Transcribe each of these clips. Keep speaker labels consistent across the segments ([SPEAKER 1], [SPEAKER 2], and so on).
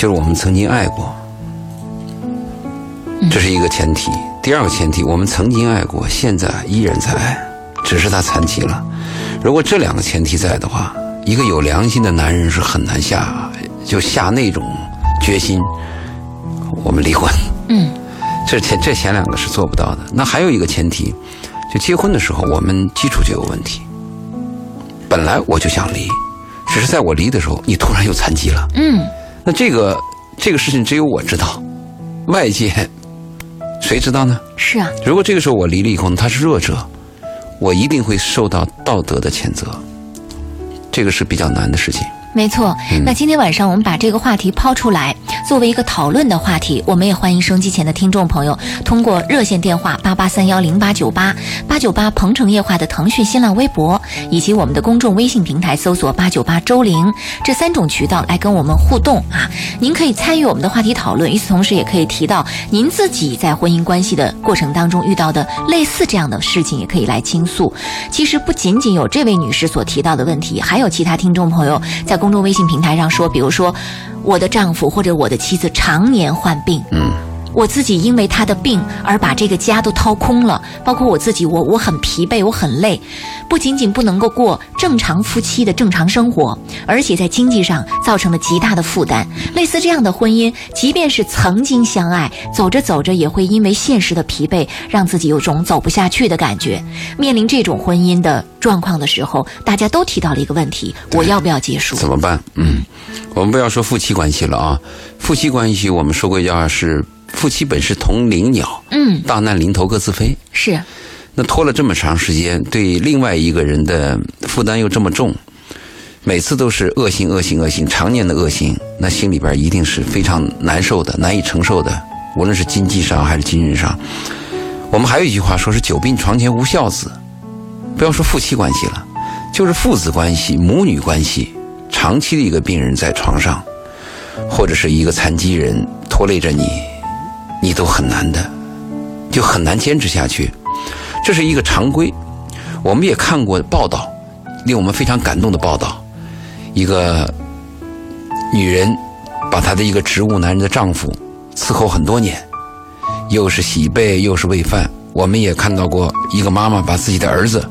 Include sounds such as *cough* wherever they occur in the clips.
[SPEAKER 1] 就是我们曾经爱过，这是一个前提。第二个前提，我们曾经爱过，现在依然在爱，只是他残疾了。如果这两个前提在的话，一个有良心的男人是很难下就下那种决心，我们离婚。
[SPEAKER 2] 嗯，
[SPEAKER 1] 这前这前两个是做不到的。那还有一个前提，就结婚的时候，我们基础就有问题。本来我就想离，只是在我离的时候，你突然又残疾了。
[SPEAKER 2] 嗯，
[SPEAKER 1] 那这个这个事情只有我知道，外界谁知道呢？
[SPEAKER 2] 是啊，
[SPEAKER 1] 如果这个时候我离了以后呢，他是弱者，我一定会受到道德的谴责，这个是比较难的事情。
[SPEAKER 2] 没错。那今天晚上我们把这个话题抛出来，作为一个讨论的话题，我们也欢迎收音机前的听众朋友通过热线电话八八三幺零八九八八九八鹏城夜话的腾讯、新浪微博以及我们的公众微信平台搜索八九八周玲这三种渠道来跟我们互动啊。您可以参与我们的话题讨论，与此同时也可以提到您自己在婚姻关系的过程当中遇到的类似这样的事情，也可以来倾诉。其实不仅仅有这位女士所提到的问题，还有其他听众朋友在公众微信平台上说，比如说我的丈夫或者我的妻子常年患病，
[SPEAKER 1] 嗯，
[SPEAKER 2] 我自己因为他的病而把这个家都掏空了，包括我自己，我我很疲惫，我很累，不仅仅不能够过正常夫妻的正常生活，而且在经济上造成了极大的负担。类似这样的婚姻，即便是曾经相爱，走着走着也会因为现实的疲惫，让自己有种走不下去的感觉。面临这种婚姻的状况的时候，大家都提到了一个问题：我要不要结束？
[SPEAKER 1] 怎么办？嗯，我们不要说夫妻关系了啊，夫妻关系我们说过一句话是夫妻本是同林鸟，
[SPEAKER 2] 嗯，
[SPEAKER 1] 大难临头各自飞。
[SPEAKER 2] 是，
[SPEAKER 1] 那拖了这么长时间，对另外一个人的负担又这么重，每次都是恶性、恶性、恶性，常年的恶性，那心里边一定是非常难受的、难以承受的，无论是经济上还是精神上。我们还有一句话说是“久病床前无孝子”，不要说夫妻关系了，就是父子关系、母女关系，长期的一个病人在床上，或者是一个残疾人拖累着你，你都很难的，就很难坚持下去。这是一个常规。我们也看过报道，令我们非常感动的报道，一个女人把她的一个植物男人的丈夫伺候很多年，又是洗被又是喂饭。我们也看到过一个妈妈把自己的儿子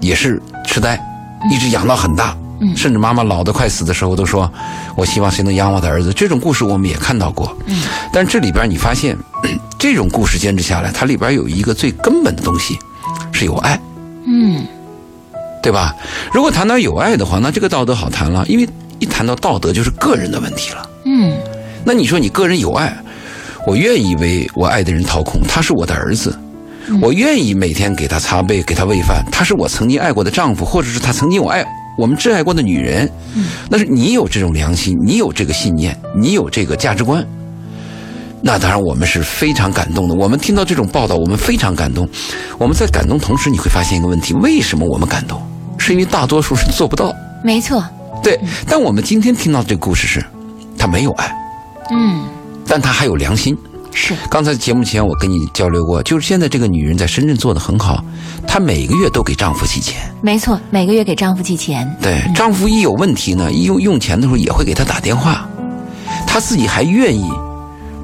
[SPEAKER 1] 也是痴呆，一直养到很大，甚至妈妈老得快死的时候都说：“我希望谁能养我的儿子。”这种故事我们也看到过。嗯但这里边你发现，*clears throat* 这种故事坚持下来，它里边有一个最根本的东西，是有爱。
[SPEAKER 2] 嗯，
[SPEAKER 1] 对吧？如果谈到有爱的话，那这个道德好谈了，因为一谈到道德就是个人的问题了。
[SPEAKER 2] 嗯，
[SPEAKER 1] 那你说你个人有爱，我愿意为我爱的人掏空，他是我的儿子，我愿意每天给他擦背，给他喂饭，他是我曾经爱过的丈夫，或者是他曾经我爱我们挚爱过的女人。那是你有这种良心，你有这个信念，你有这个价值观。那当然，我们是非常感动的。我们听到这种报道，我们非常感动。我们在感动同时，你会发现一个问题：为什么我们感动？是因为大多数人做不到。
[SPEAKER 2] 没错。
[SPEAKER 1] 对，但我们今天听到这个故事是，他没有爱，
[SPEAKER 2] 嗯，
[SPEAKER 1] 但他还有良心。
[SPEAKER 2] 是，
[SPEAKER 1] 刚才节目前我跟你交流过，就是现在这个女人在深圳做的很好，她每个月都给丈夫寄钱。
[SPEAKER 2] 没错，每个月给丈夫寄钱。
[SPEAKER 1] 对，丈夫一有问题呢，一用用钱的时候也会给她打电话，她自己还愿意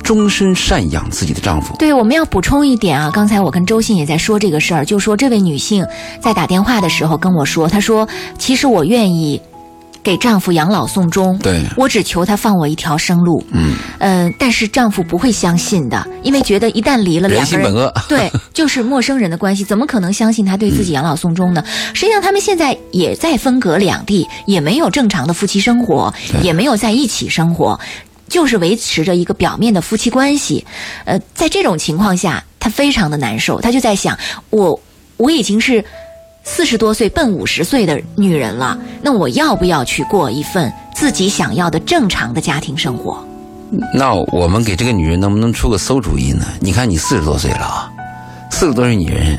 [SPEAKER 1] 终身赡养自己的丈夫。
[SPEAKER 2] 对，我们要补充一点啊，刚才我跟周信也在说这个事儿，就说这位女性在打电话的时候跟我说，她说其实我愿意给丈夫养老送终，
[SPEAKER 1] 对
[SPEAKER 2] 我只求他放我一条生路。
[SPEAKER 1] 嗯，
[SPEAKER 2] 呃，但是丈夫不会相信的，因为觉得一旦离了
[SPEAKER 1] 人
[SPEAKER 2] 两个人，
[SPEAKER 1] 心本恶。*laughs* *laughs*
[SPEAKER 2] 对，就是陌生人的关系，怎么可能相信他对自己养老送终呢？实际上，他们现在也在分隔两地，也没有正常的夫妻生活，也没有在一起生活，就是维持着一个表面的夫妻关系。呃，在这种情况下，他非常的难受，他就在想，我我已经是四十多岁奔五十岁的女人了，那我要不要去过一份自己想要的正常的家庭生活？
[SPEAKER 1] 那我们给这个女人能不能出个馊主意呢？你看你四十多岁了啊，四十多岁女人，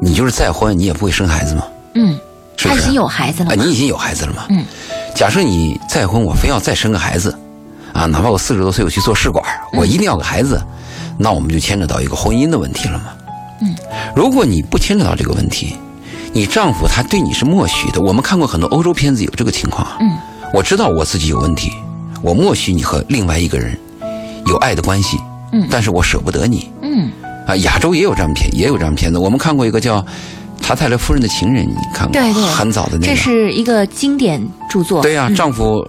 [SPEAKER 1] 你就是再婚，你也不会生孩子吗？
[SPEAKER 2] 嗯，
[SPEAKER 1] 是不是？
[SPEAKER 2] 他已经有孩子了
[SPEAKER 1] 啊，你已经有孩子了吗？
[SPEAKER 2] 嗯。
[SPEAKER 1] 假设你再婚，我非要再生个孩子，啊，哪怕我四十多岁我去做试管，我一定要个孩子，那我们就牵扯到一个婚姻的问题了嘛。
[SPEAKER 2] 嗯。
[SPEAKER 1] 如果你不牵扯到这个问题，你丈夫他对你是默许的。我们看过很多欧洲片子有这个情况啊。
[SPEAKER 2] 嗯。
[SPEAKER 1] 我知道我自己有问题，我默许你和另外一个人有爱的关系，
[SPEAKER 2] 嗯
[SPEAKER 1] 但是我舍不得你
[SPEAKER 2] 嗯，
[SPEAKER 1] 啊。亚洲也有这样片，也有这样片子。我们看过一个叫《查泰勒夫人的情人》，你看过？
[SPEAKER 2] 对对
[SPEAKER 1] 很早的那
[SPEAKER 2] 这
[SPEAKER 1] 个。
[SPEAKER 2] 是一个经典著作。
[SPEAKER 1] 对呀、
[SPEAKER 2] 嗯
[SPEAKER 1] 丈夫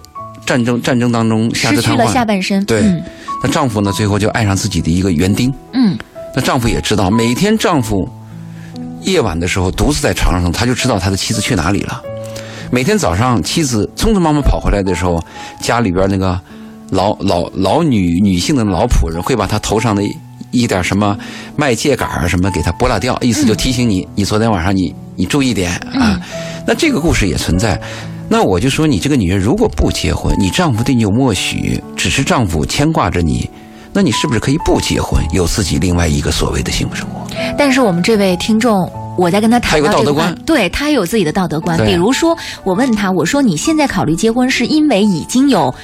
[SPEAKER 1] 战争战争当中下
[SPEAKER 2] 失去了
[SPEAKER 1] 肢瘫痪，
[SPEAKER 2] 下半身。
[SPEAKER 1] 对
[SPEAKER 2] 嗯
[SPEAKER 1] 那丈夫呢最后就爱上自己的一个园丁。
[SPEAKER 2] 嗯
[SPEAKER 1] 那丈夫也知道，每天丈夫夜晚的时候独自在床上，他就知道他的妻子去哪里了。每天早上，妻子匆匆忙忙跑回来的时候，家里边那个老老老女女性的老仆人会把他头上的一点什么麦秸秆啊什么给他拨拉掉，意思就提醒你，你昨天晚上你你注意点啊。那这个故事也存在。那我就说，你这个女人如果不结婚，你丈夫对你有默许，只是丈夫牵挂着你，那你是不是可以不结婚，有自己另外一个所谓的幸福生活？
[SPEAKER 2] 但是我们这位听众，我在跟他谈到这个话
[SPEAKER 1] 道德观，
[SPEAKER 2] 对他有自己的道德观。比如说，我问他，我说你现在考虑结婚，是因为已经有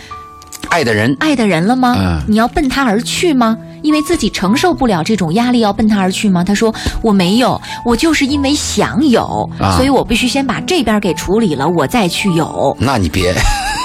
[SPEAKER 1] 爱的人，
[SPEAKER 2] 爱的人了吗？
[SPEAKER 1] 嗯
[SPEAKER 2] 你要奔他而去吗？因为自己承受不了这种压力，要奔他而去吗？他说我没有，我就是因为想有，
[SPEAKER 1] 啊
[SPEAKER 2] 所以我必须先把这边给处理了，我再去有。
[SPEAKER 1] 那你别，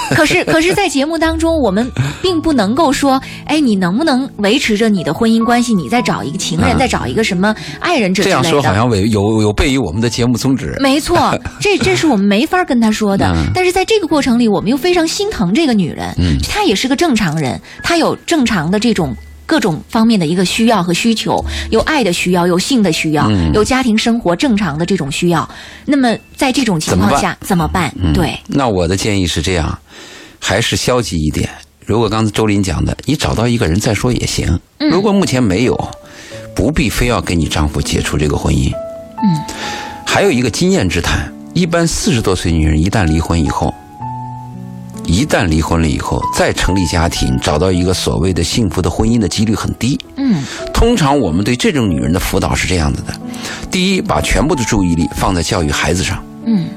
[SPEAKER 1] *laughs*
[SPEAKER 2] 可是，可是，在节目当中，我们并不能够说，哎，你能不能维持着你的婚姻关系？你再找一个情人，
[SPEAKER 1] 啊
[SPEAKER 2] 再找一个什么爱人者之类的。
[SPEAKER 1] 这样说好像违有有悖于我们的节目宗旨。
[SPEAKER 2] 没错，*laughs* 这这是我们没法跟他说的。
[SPEAKER 1] 嗯
[SPEAKER 2] 但是在这个过程里，我们又非常心疼这个女人。
[SPEAKER 1] 嗯
[SPEAKER 2] 她也是个正常人，她有正常的这种。各种方面的一个需要和需求，有爱的需要，有性的需要，
[SPEAKER 1] 嗯
[SPEAKER 2] 有家庭生活正常的这种需要。那么在这种情况下怎么办？
[SPEAKER 1] 嗯
[SPEAKER 2] 对，
[SPEAKER 1] 那我的建议是这样，还是消极一点。如果刚才周林讲的，你找到一个人再说也行。
[SPEAKER 2] 嗯
[SPEAKER 1] 如果目前没有，不必非要跟你丈夫解除这个婚姻。
[SPEAKER 2] 嗯，
[SPEAKER 1] 还有一个经验之谈，一般四十多岁女人一旦离婚以后，一旦离婚了以后，再成立家庭，找到一个所谓的幸福的婚姻的几率很低。
[SPEAKER 2] 嗯
[SPEAKER 1] 通常我们对这种女人的辅导是这样子的：第一，把全部的注意力放在教育孩子上，
[SPEAKER 2] 嗯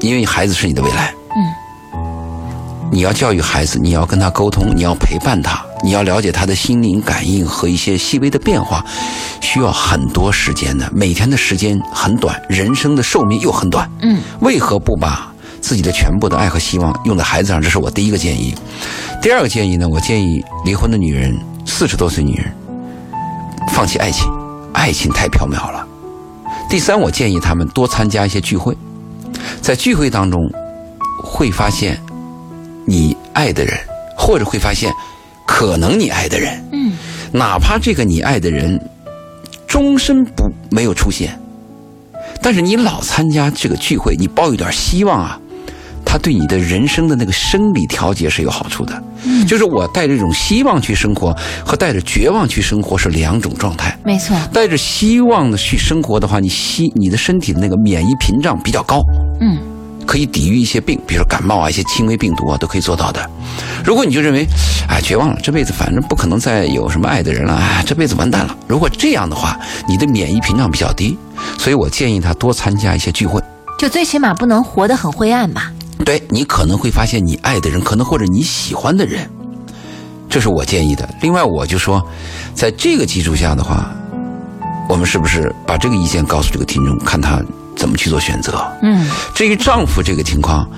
[SPEAKER 1] 因为孩子是你的未来。
[SPEAKER 2] 嗯，
[SPEAKER 1] 你要教育孩子，你要跟他沟通，你要陪伴他，你要了解他的心灵感应和一些细微的变化，需要很多时间的。每天的时间很短，人生的寿命又很短。
[SPEAKER 2] 嗯，
[SPEAKER 1] 为何不把自己的全部的爱和希望用在孩子上？这是我第一个建议。第二个建议呢，我建议离婚的女人，四十多岁女人，放弃爱情，爱情太缥缈了。第三，我建议他们多参加一些聚会，在聚会当中会发现你爱的人，或者会发现可能你爱的人，
[SPEAKER 2] 嗯
[SPEAKER 1] 哪怕这个你爱的人终身不没有出现，但是你老参加这个聚会，你抱有点希望啊，他对你的人生的那个生理调节是有好处的。
[SPEAKER 2] 嗯，
[SPEAKER 1] 就是我带着一种希望去生活，和带着绝望去生活是两种状态。
[SPEAKER 2] 没错。
[SPEAKER 1] 带着希望的去生活的话，你希你的身体的那个免疫屏障比较高，
[SPEAKER 2] 嗯
[SPEAKER 1] 可以抵御一些病，比如说感冒啊，一些轻微病毒啊，都可以做到的。如果你就认为，哎，绝望了，这辈子反正不可能再有什么爱的人了，哎，这辈子完蛋了。如果这样的话，你的免疫屏障比较低，所以我建议他多参加一些聚会。
[SPEAKER 2] 就最起码不能活得很灰暗吧。
[SPEAKER 1] 对你可能会发现你爱的人，可能或者你喜欢的人，这是我建议的。另外，我就说，在这个基础下的话，我们是不是把这个意见告诉这个听众，看他怎么去做选择？
[SPEAKER 2] 嗯
[SPEAKER 1] 至于丈夫这个情况，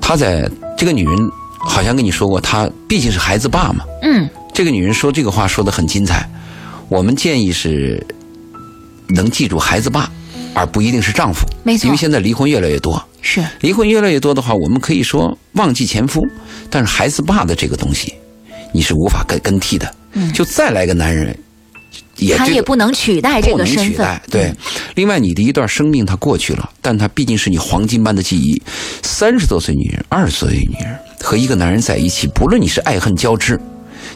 [SPEAKER 1] 他在这个女人好像跟你说过，他毕竟是孩子爸嘛。
[SPEAKER 2] 嗯
[SPEAKER 1] 这个女人说这个话说的很精彩，我们建议是能记住孩子爸，而不一定是丈夫。
[SPEAKER 2] 没错
[SPEAKER 1] 因为现在离婚越来越多，
[SPEAKER 2] 是
[SPEAKER 1] 离婚越来越多的话，我们可以说忘记前夫，但是孩子爸的这个东西，你是无法更更替的。
[SPEAKER 2] 嗯
[SPEAKER 1] 就再来个男人，也
[SPEAKER 2] 他也不能取代这个身份。
[SPEAKER 1] 对，另外你的一段生命它过去了，但它毕竟是你黄金般的记忆。三十多岁女人、二十多岁女人和一个男人在一起，不论你是爱恨交织，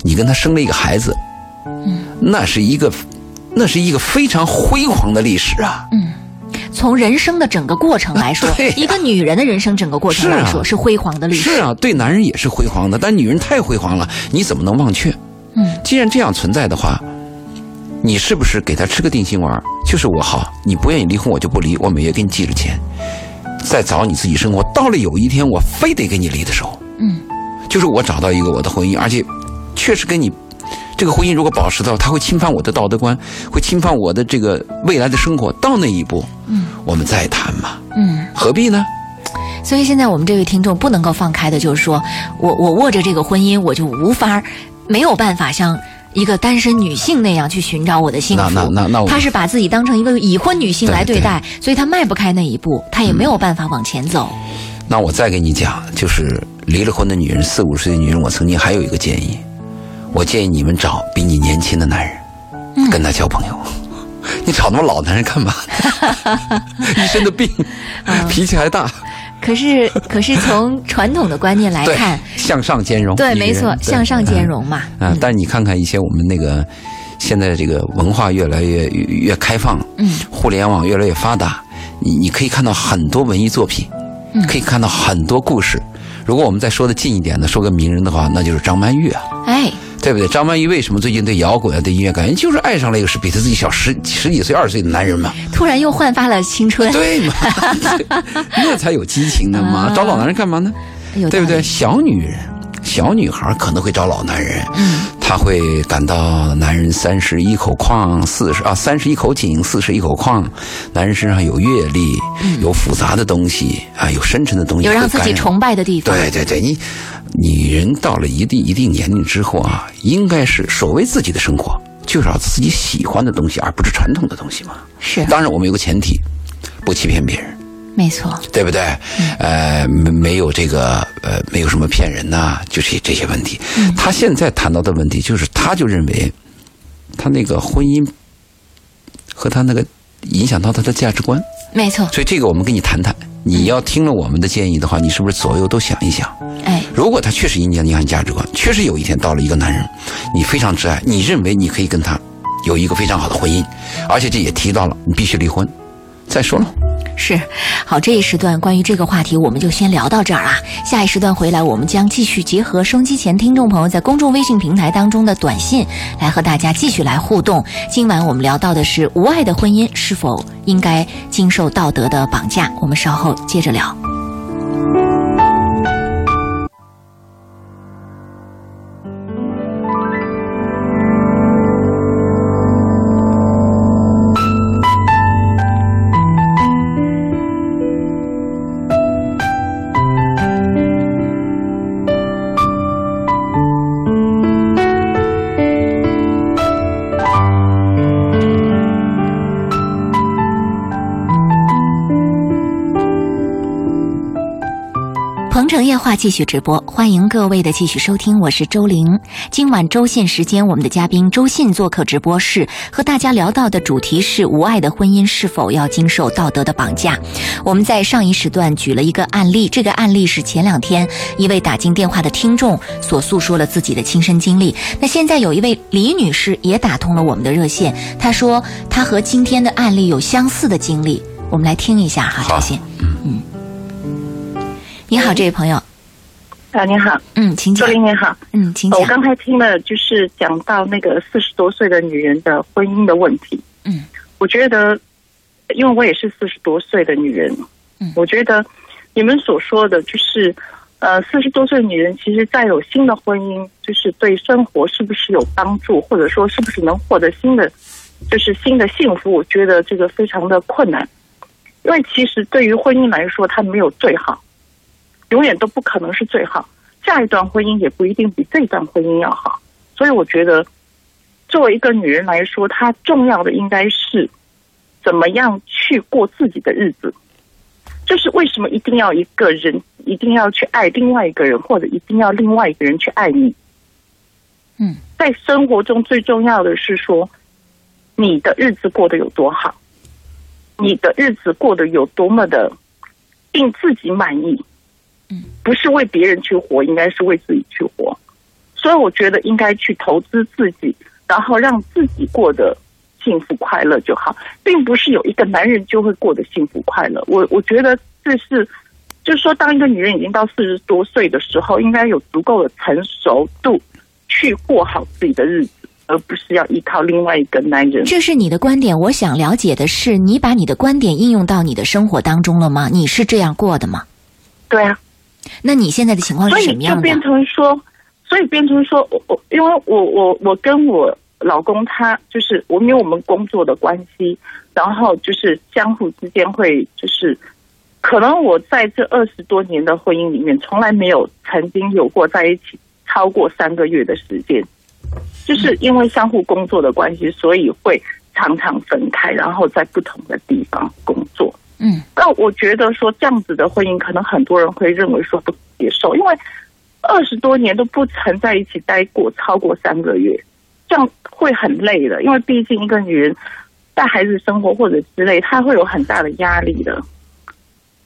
[SPEAKER 1] 你跟他生了一个孩子，嗯，那是一个，那是一个非常辉煌的历史啊。
[SPEAKER 2] 嗯从人生的整个过程来说，*laughs* 一个女人的人生整个过程来说
[SPEAKER 1] 是
[SPEAKER 2] 是辉煌的历史。
[SPEAKER 1] 是啊，对男人也是辉煌的，但女人太辉煌了，你怎么能忘却？
[SPEAKER 2] 嗯，
[SPEAKER 1] 既然这样存在的话，你是不是给他吃个定心丸？就是我好，你不愿意离婚，我就不离，我每月给你寄着钱，再找你自己生活。到了有一天我非得跟你离的时候，
[SPEAKER 2] 嗯，
[SPEAKER 1] 就是我找到一个我的婚姻，而且确实跟你这个婚姻如果保持到，他会侵犯我的道德观，会侵犯我的这个未来的生活。到那一步，
[SPEAKER 2] 嗯，
[SPEAKER 1] 我们再谈嘛，
[SPEAKER 2] 嗯，
[SPEAKER 1] 何必呢？
[SPEAKER 2] 所以现在我们这位听众不能够放开的，就是说我我握着这个婚姻，我就无法没有办法像一个单身女性那样去寻找我的幸福。
[SPEAKER 1] 那那那那我
[SPEAKER 2] 他是把自己当成一个已婚女性来对待，所以她迈不开那一步，她也没有办法往前走。
[SPEAKER 1] 那我再给你讲，就是离了婚的女人，四五十岁的女人，我曾经还有一个建议，我建议你们找比你年轻的男人，跟他交朋友。*laughs* 你找那么老男人干嘛？*laughs* 一身的病，脾气还大。
[SPEAKER 2] 可是，*laughs* 可是从传统的观念来看，
[SPEAKER 1] 向上兼容。
[SPEAKER 2] 对，没错，向上兼容嘛。
[SPEAKER 1] 啊，但是你看看一些我们那个现在这个文化越来越越开放，嗯，互联网越来越发达，你你可以看到很多文艺作品，嗯，可以看到很多故事。如果我们再说的近一点的，说个名人的话，那就是张曼玉啊。
[SPEAKER 2] 哎。
[SPEAKER 1] 对不对？张曼玉为什么最近对摇滚啊、对音乐感觉就是爱上了一个是比她自己小十十几岁、二十岁的男人嘛？
[SPEAKER 2] 突然又焕发了青春，
[SPEAKER 1] 对嘛？*laughs* 那才有激情呢嘛！找老男人干嘛呢？对不对？小女人、小女孩可能会找老男人，嗯，她会感到男人三十一口矿，四十啊三十一口井，四十一口矿，男人身上有阅历，有复杂的东西啊，有深沉的东西，
[SPEAKER 2] 有让自己崇拜的地方。
[SPEAKER 1] 对对对，你。女人到了一定一定年龄之后啊，应该是所谓自己的生活，就找自己喜欢的东西，而不是传统的东西嘛。
[SPEAKER 2] 是。
[SPEAKER 1] 当然，我们有个前提，不欺骗别人。
[SPEAKER 2] 没错。
[SPEAKER 1] 对不对？呃，没没有这个呃，没有什么骗人呐，就是这些问题。他现在谈到的问题，就是他就认为，他那个婚姻和他那个影响到他的价值观。
[SPEAKER 2] 没错。
[SPEAKER 1] 所以这个我们跟你谈谈。你要听了我们的建议的话，你是不是左右都想一想？
[SPEAKER 2] 哎，
[SPEAKER 1] 如果他确实影响你价值观，确实有一天到了一个男人，你非常挚爱，你认为你可以跟他有一个非常好的婚姻，而且这也提到了你必须离婚，再说了。
[SPEAKER 2] 是，好，这一时段关于这个话题，我们就先聊到这儿啊。下一时段回来，我们将继续结合收机前听众朋友在公众微信平台当中的短信，来和大家继续来互动。今晚我们聊到的是无爱的婚姻是否应该经受道德的绑架？我们稍后接着聊。话继续直播，欢迎各位的继续收听，我是周玲。今晚周信时间，我们的嘉宾周信做客直播室，和大家聊到的主题是无爱的婚姻是否要经受道德的绑架。我们在上一时段举了一个案例，这个案例是前两天一位打进电话的听众所诉说了自己的亲身经历。那现在有一位李女士也打通了我们的热线，她说她和今天的案例有相似的经历，我们来听一下哈，周信。嗯。你好，这位朋友。
[SPEAKER 3] 啊，你好。
[SPEAKER 2] 嗯，请讲。
[SPEAKER 3] 周林，你好。
[SPEAKER 2] 嗯，请讲。
[SPEAKER 3] 我刚才听了，就是讲到那个四十多岁的女人的婚姻的问题。
[SPEAKER 2] 嗯，
[SPEAKER 3] 我觉得，因为我也是四十多岁的女人。嗯，我觉得你们所说的，就是呃，四十多岁的女人，其实再有新的婚姻，就是对生活是不是有帮助，或者说是不是能获得新的，就是新的幸福？我觉得这个非常的困难，因为其实对于婚姻来说，它没有最好。永远都不可能是最好，下一段婚姻也不一定比这段婚姻要好。所以我觉得，作为一个女人来说，她重要的应该是怎么样去过自己的日子。就是为什么一定要一个人一定要去爱另外一个人，或者一定要另外一个人去爱你？
[SPEAKER 2] 嗯，
[SPEAKER 3] 在生活中最重要的是说，你的日子过得有多好，你的日子过得有多么的令自己满意。不是为别人去活，应该是为自己去活。所以我觉得应该去投资自己，然后让自己过得幸福快乐就好，并不是有一个男人就会过得幸福快乐。我我觉得这是，就是说，当一个女人已经到四十多岁的时候，应该有足够的成熟度去过好自己的日子，而不是要依靠另外一个男人。
[SPEAKER 2] 这是你的观点。我想了解的是，你把你的观点应用到你的生活当中了吗？你是这样过的吗？
[SPEAKER 3] 对啊。
[SPEAKER 2] 那你现在的情况是什么样
[SPEAKER 3] 的？所以就变成说，所以变成说，我我因为我我我跟我老公他就是我，因为我们工作的关系，然后就是相互之间会就是可能我在这二十多年的婚姻里面，从来没有曾经有过在一起超过三个月的时间，就是因为相互工作的关系，所以会常常分开，然后在不同的地方工作。
[SPEAKER 2] 嗯，
[SPEAKER 3] 那我觉得说这样子的婚姻，可能很多人会认为说不接受，因为二十多年都不曾在一起待过超过三个月，这样会很累的。因为毕竟一个女人带孩子生活或者之类，她会有很大的压力的。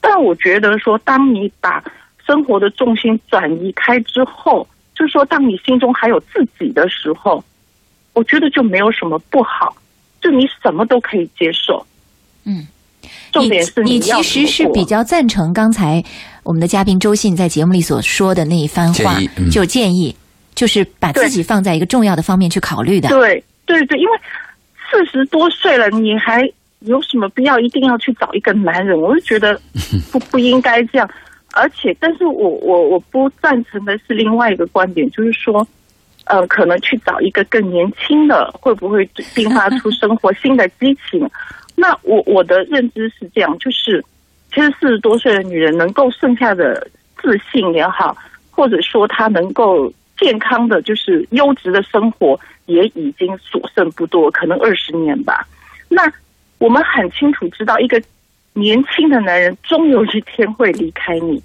[SPEAKER 3] 但我觉得说，当你把生活的重心转移开之后，就是说，当你心中还有自己的时候，我觉得就没有什么不好，就你什么都可以接受。
[SPEAKER 2] 嗯，
[SPEAKER 3] 重点是
[SPEAKER 2] 你
[SPEAKER 3] 要
[SPEAKER 2] 其实是比较赞成刚才我们的嘉宾周信在节目里所说的那一番话
[SPEAKER 1] 建，嗯
[SPEAKER 2] 就建议就是把自己放在一个重要的方面去考虑的。
[SPEAKER 3] 对对对，因为四十多岁了，你还有什么必要一定要去找一个男人？我就觉得 *laughs* 不不应该这样。而且，但是我我我不赞成的是另外一个观点，就是说，呃，可能去找一个更年轻的，会不会迸发出生活新的激情？那我我的认知是这样，就是其实四十多岁的女人能够剩下的自信也好，或者说她能够健康的，就是优质的生活，也已经所剩不多，可能二十年吧。那我们很清楚知道，一个年轻的男人终有一天会离开你。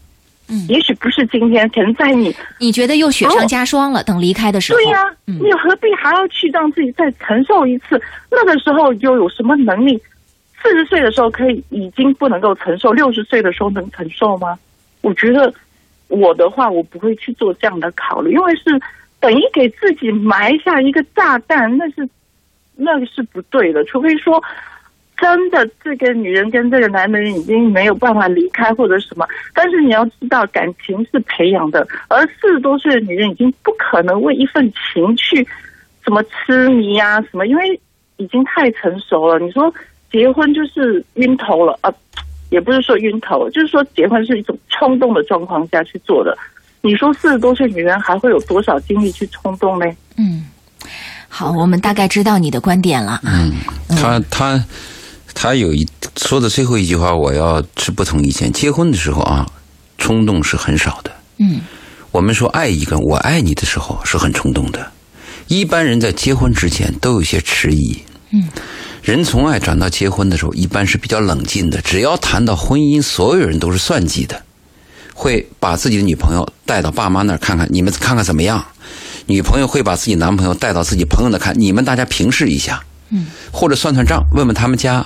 [SPEAKER 2] 嗯
[SPEAKER 3] 也许不是今天，可能在你
[SPEAKER 2] 你觉得又雪上加霜了？等离开的时候，
[SPEAKER 3] 对呀、
[SPEAKER 2] 嗯
[SPEAKER 3] 你何必还要去让自己再承受一次？那个时候又有什么能力？四十岁的时候可以已经不能够承受，六十岁的时候能承受吗？我觉得我的话，我不会去做这样的考虑，因为是等于给自己埋下一个炸弹，那是那个是不对的。除非说真的这个女人跟这个男人已经没有办法离开或者什么，但是你要知道感情是培养的，而四十多岁的女人已经不可能为一份情去什么痴迷啊什么，因为已经太成熟了。你说结婚就是晕头了啊？也不是说晕头，就是说结婚是一种冲动的状况下去做的。你说四十多岁女人还会有多少精力去冲动呢？
[SPEAKER 2] 嗯，好，我们大概知道你的观点了。
[SPEAKER 1] 嗯，他他他有一说的最后一句话，我要持不同意见。结婚的时候啊，冲动是很少的。
[SPEAKER 2] 嗯
[SPEAKER 1] 我们说爱一个人，我爱你的时候是很冲动的。一般人在结婚之前都有些迟疑。
[SPEAKER 2] 嗯，
[SPEAKER 1] 人从爱转到结婚的时候，一般是比较冷静的。只要谈到婚姻，所有人都是算计的，会把自己的女朋友带到爸妈那儿看看，你们看看怎么样？女朋友会把自己男朋友带到自己朋友那儿看，你们大家平视一下。
[SPEAKER 2] 嗯，
[SPEAKER 1] 或者算算账，问问他们家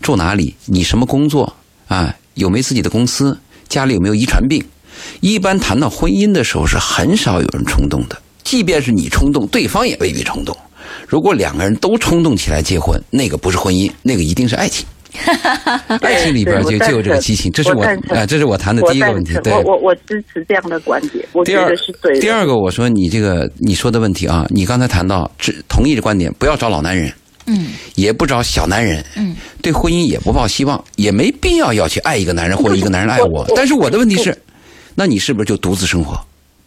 [SPEAKER 1] 住哪里，你什么工作啊？有没自己的公司？家里有没有遗传病？一般谈到婚姻的时候，是很少有人冲动的。即便是你冲动，对方也未必冲动。如果两个人都冲动起来结婚，那个不是婚姻，那个一定是爱情。*laughs* 爱情里边就就有这个激情，这是我啊，这是我谈的第一个问题。对，
[SPEAKER 3] 我我我支持这样的观点，我觉
[SPEAKER 1] 第二
[SPEAKER 3] 得是对的。
[SPEAKER 1] 第二个，我说你这个你说的问题啊，你刚才谈到只同意的观点，不要找老男人，
[SPEAKER 2] 嗯
[SPEAKER 1] 也不找小男人，
[SPEAKER 2] 嗯，
[SPEAKER 1] 对婚姻也不抱希望，也没必要要去爱一个男人或者一个男人爱
[SPEAKER 3] 我
[SPEAKER 1] 我
[SPEAKER 3] 我。
[SPEAKER 1] 但是我的问题是，那你是不是就独自生活，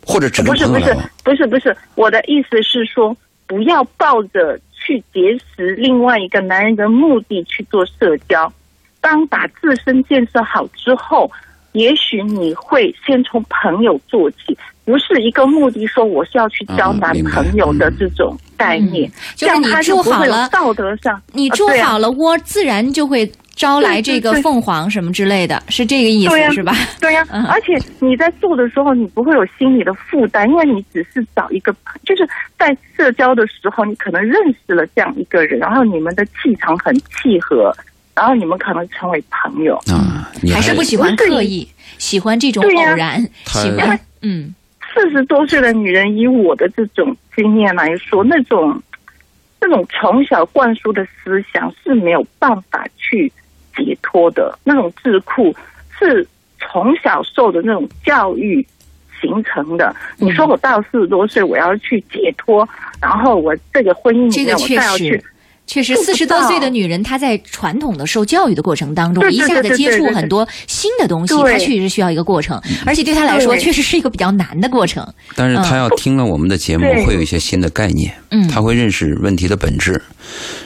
[SPEAKER 1] 或者只跟
[SPEAKER 3] 不是不是
[SPEAKER 1] 朋友来往？
[SPEAKER 3] 不是不是，我的意思是说，不要抱着去结识另外一个男人的目的去做社交。当把自身建设好之后，也许你会先从朋友做起，不是一个目的说我是要去交男朋友的这种概念，
[SPEAKER 2] 嗯就是你住好了
[SPEAKER 3] 道德上，
[SPEAKER 2] 你住好了窝，自然就会招来这个凤凰什么之类的，是这个意思
[SPEAKER 3] 对呀
[SPEAKER 2] 是吧？
[SPEAKER 3] 对呀、*laughs*
[SPEAKER 2] 嗯。
[SPEAKER 3] 而且你在做的时候，你不会有心理的负担，因为你只是找一个，就是在社交的时候，你可能认识了这样一个人，然后你们的气场很契合，然后你们可能成为朋友。
[SPEAKER 1] 啊，你
[SPEAKER 2] 还是不喜欢刻意，喜欢这种
[SPEAKER 3] 对呀
[SPEAKER 2] 偶然，
[SPEAKER 1] 他
[SPEAKER 2] 喜欢。嗯
[SPEAKER 3] 四十多岁的女人，以我的这种经验来说，那种那种从小灌输的思想是没有办法去解脱的，那种智库是从小受的那种教育形成的。你说我到四十多岁，我要去解脱，然后我这个婚姻里面我再要去。
[SPEAKER 2] 确实，四十多岁的女人，她在传统的受教育的过程当中，一下子接触很多新的东西，她确实需要一个过程，而且对她来说，确实是一个比较难的过程。
[SPEAKER 1] 但是她要听了我们的节目，会有一些新的概念，
[SPEAKER 2] 嗯。
[SPEAKER 1] 他会认识问题的本质。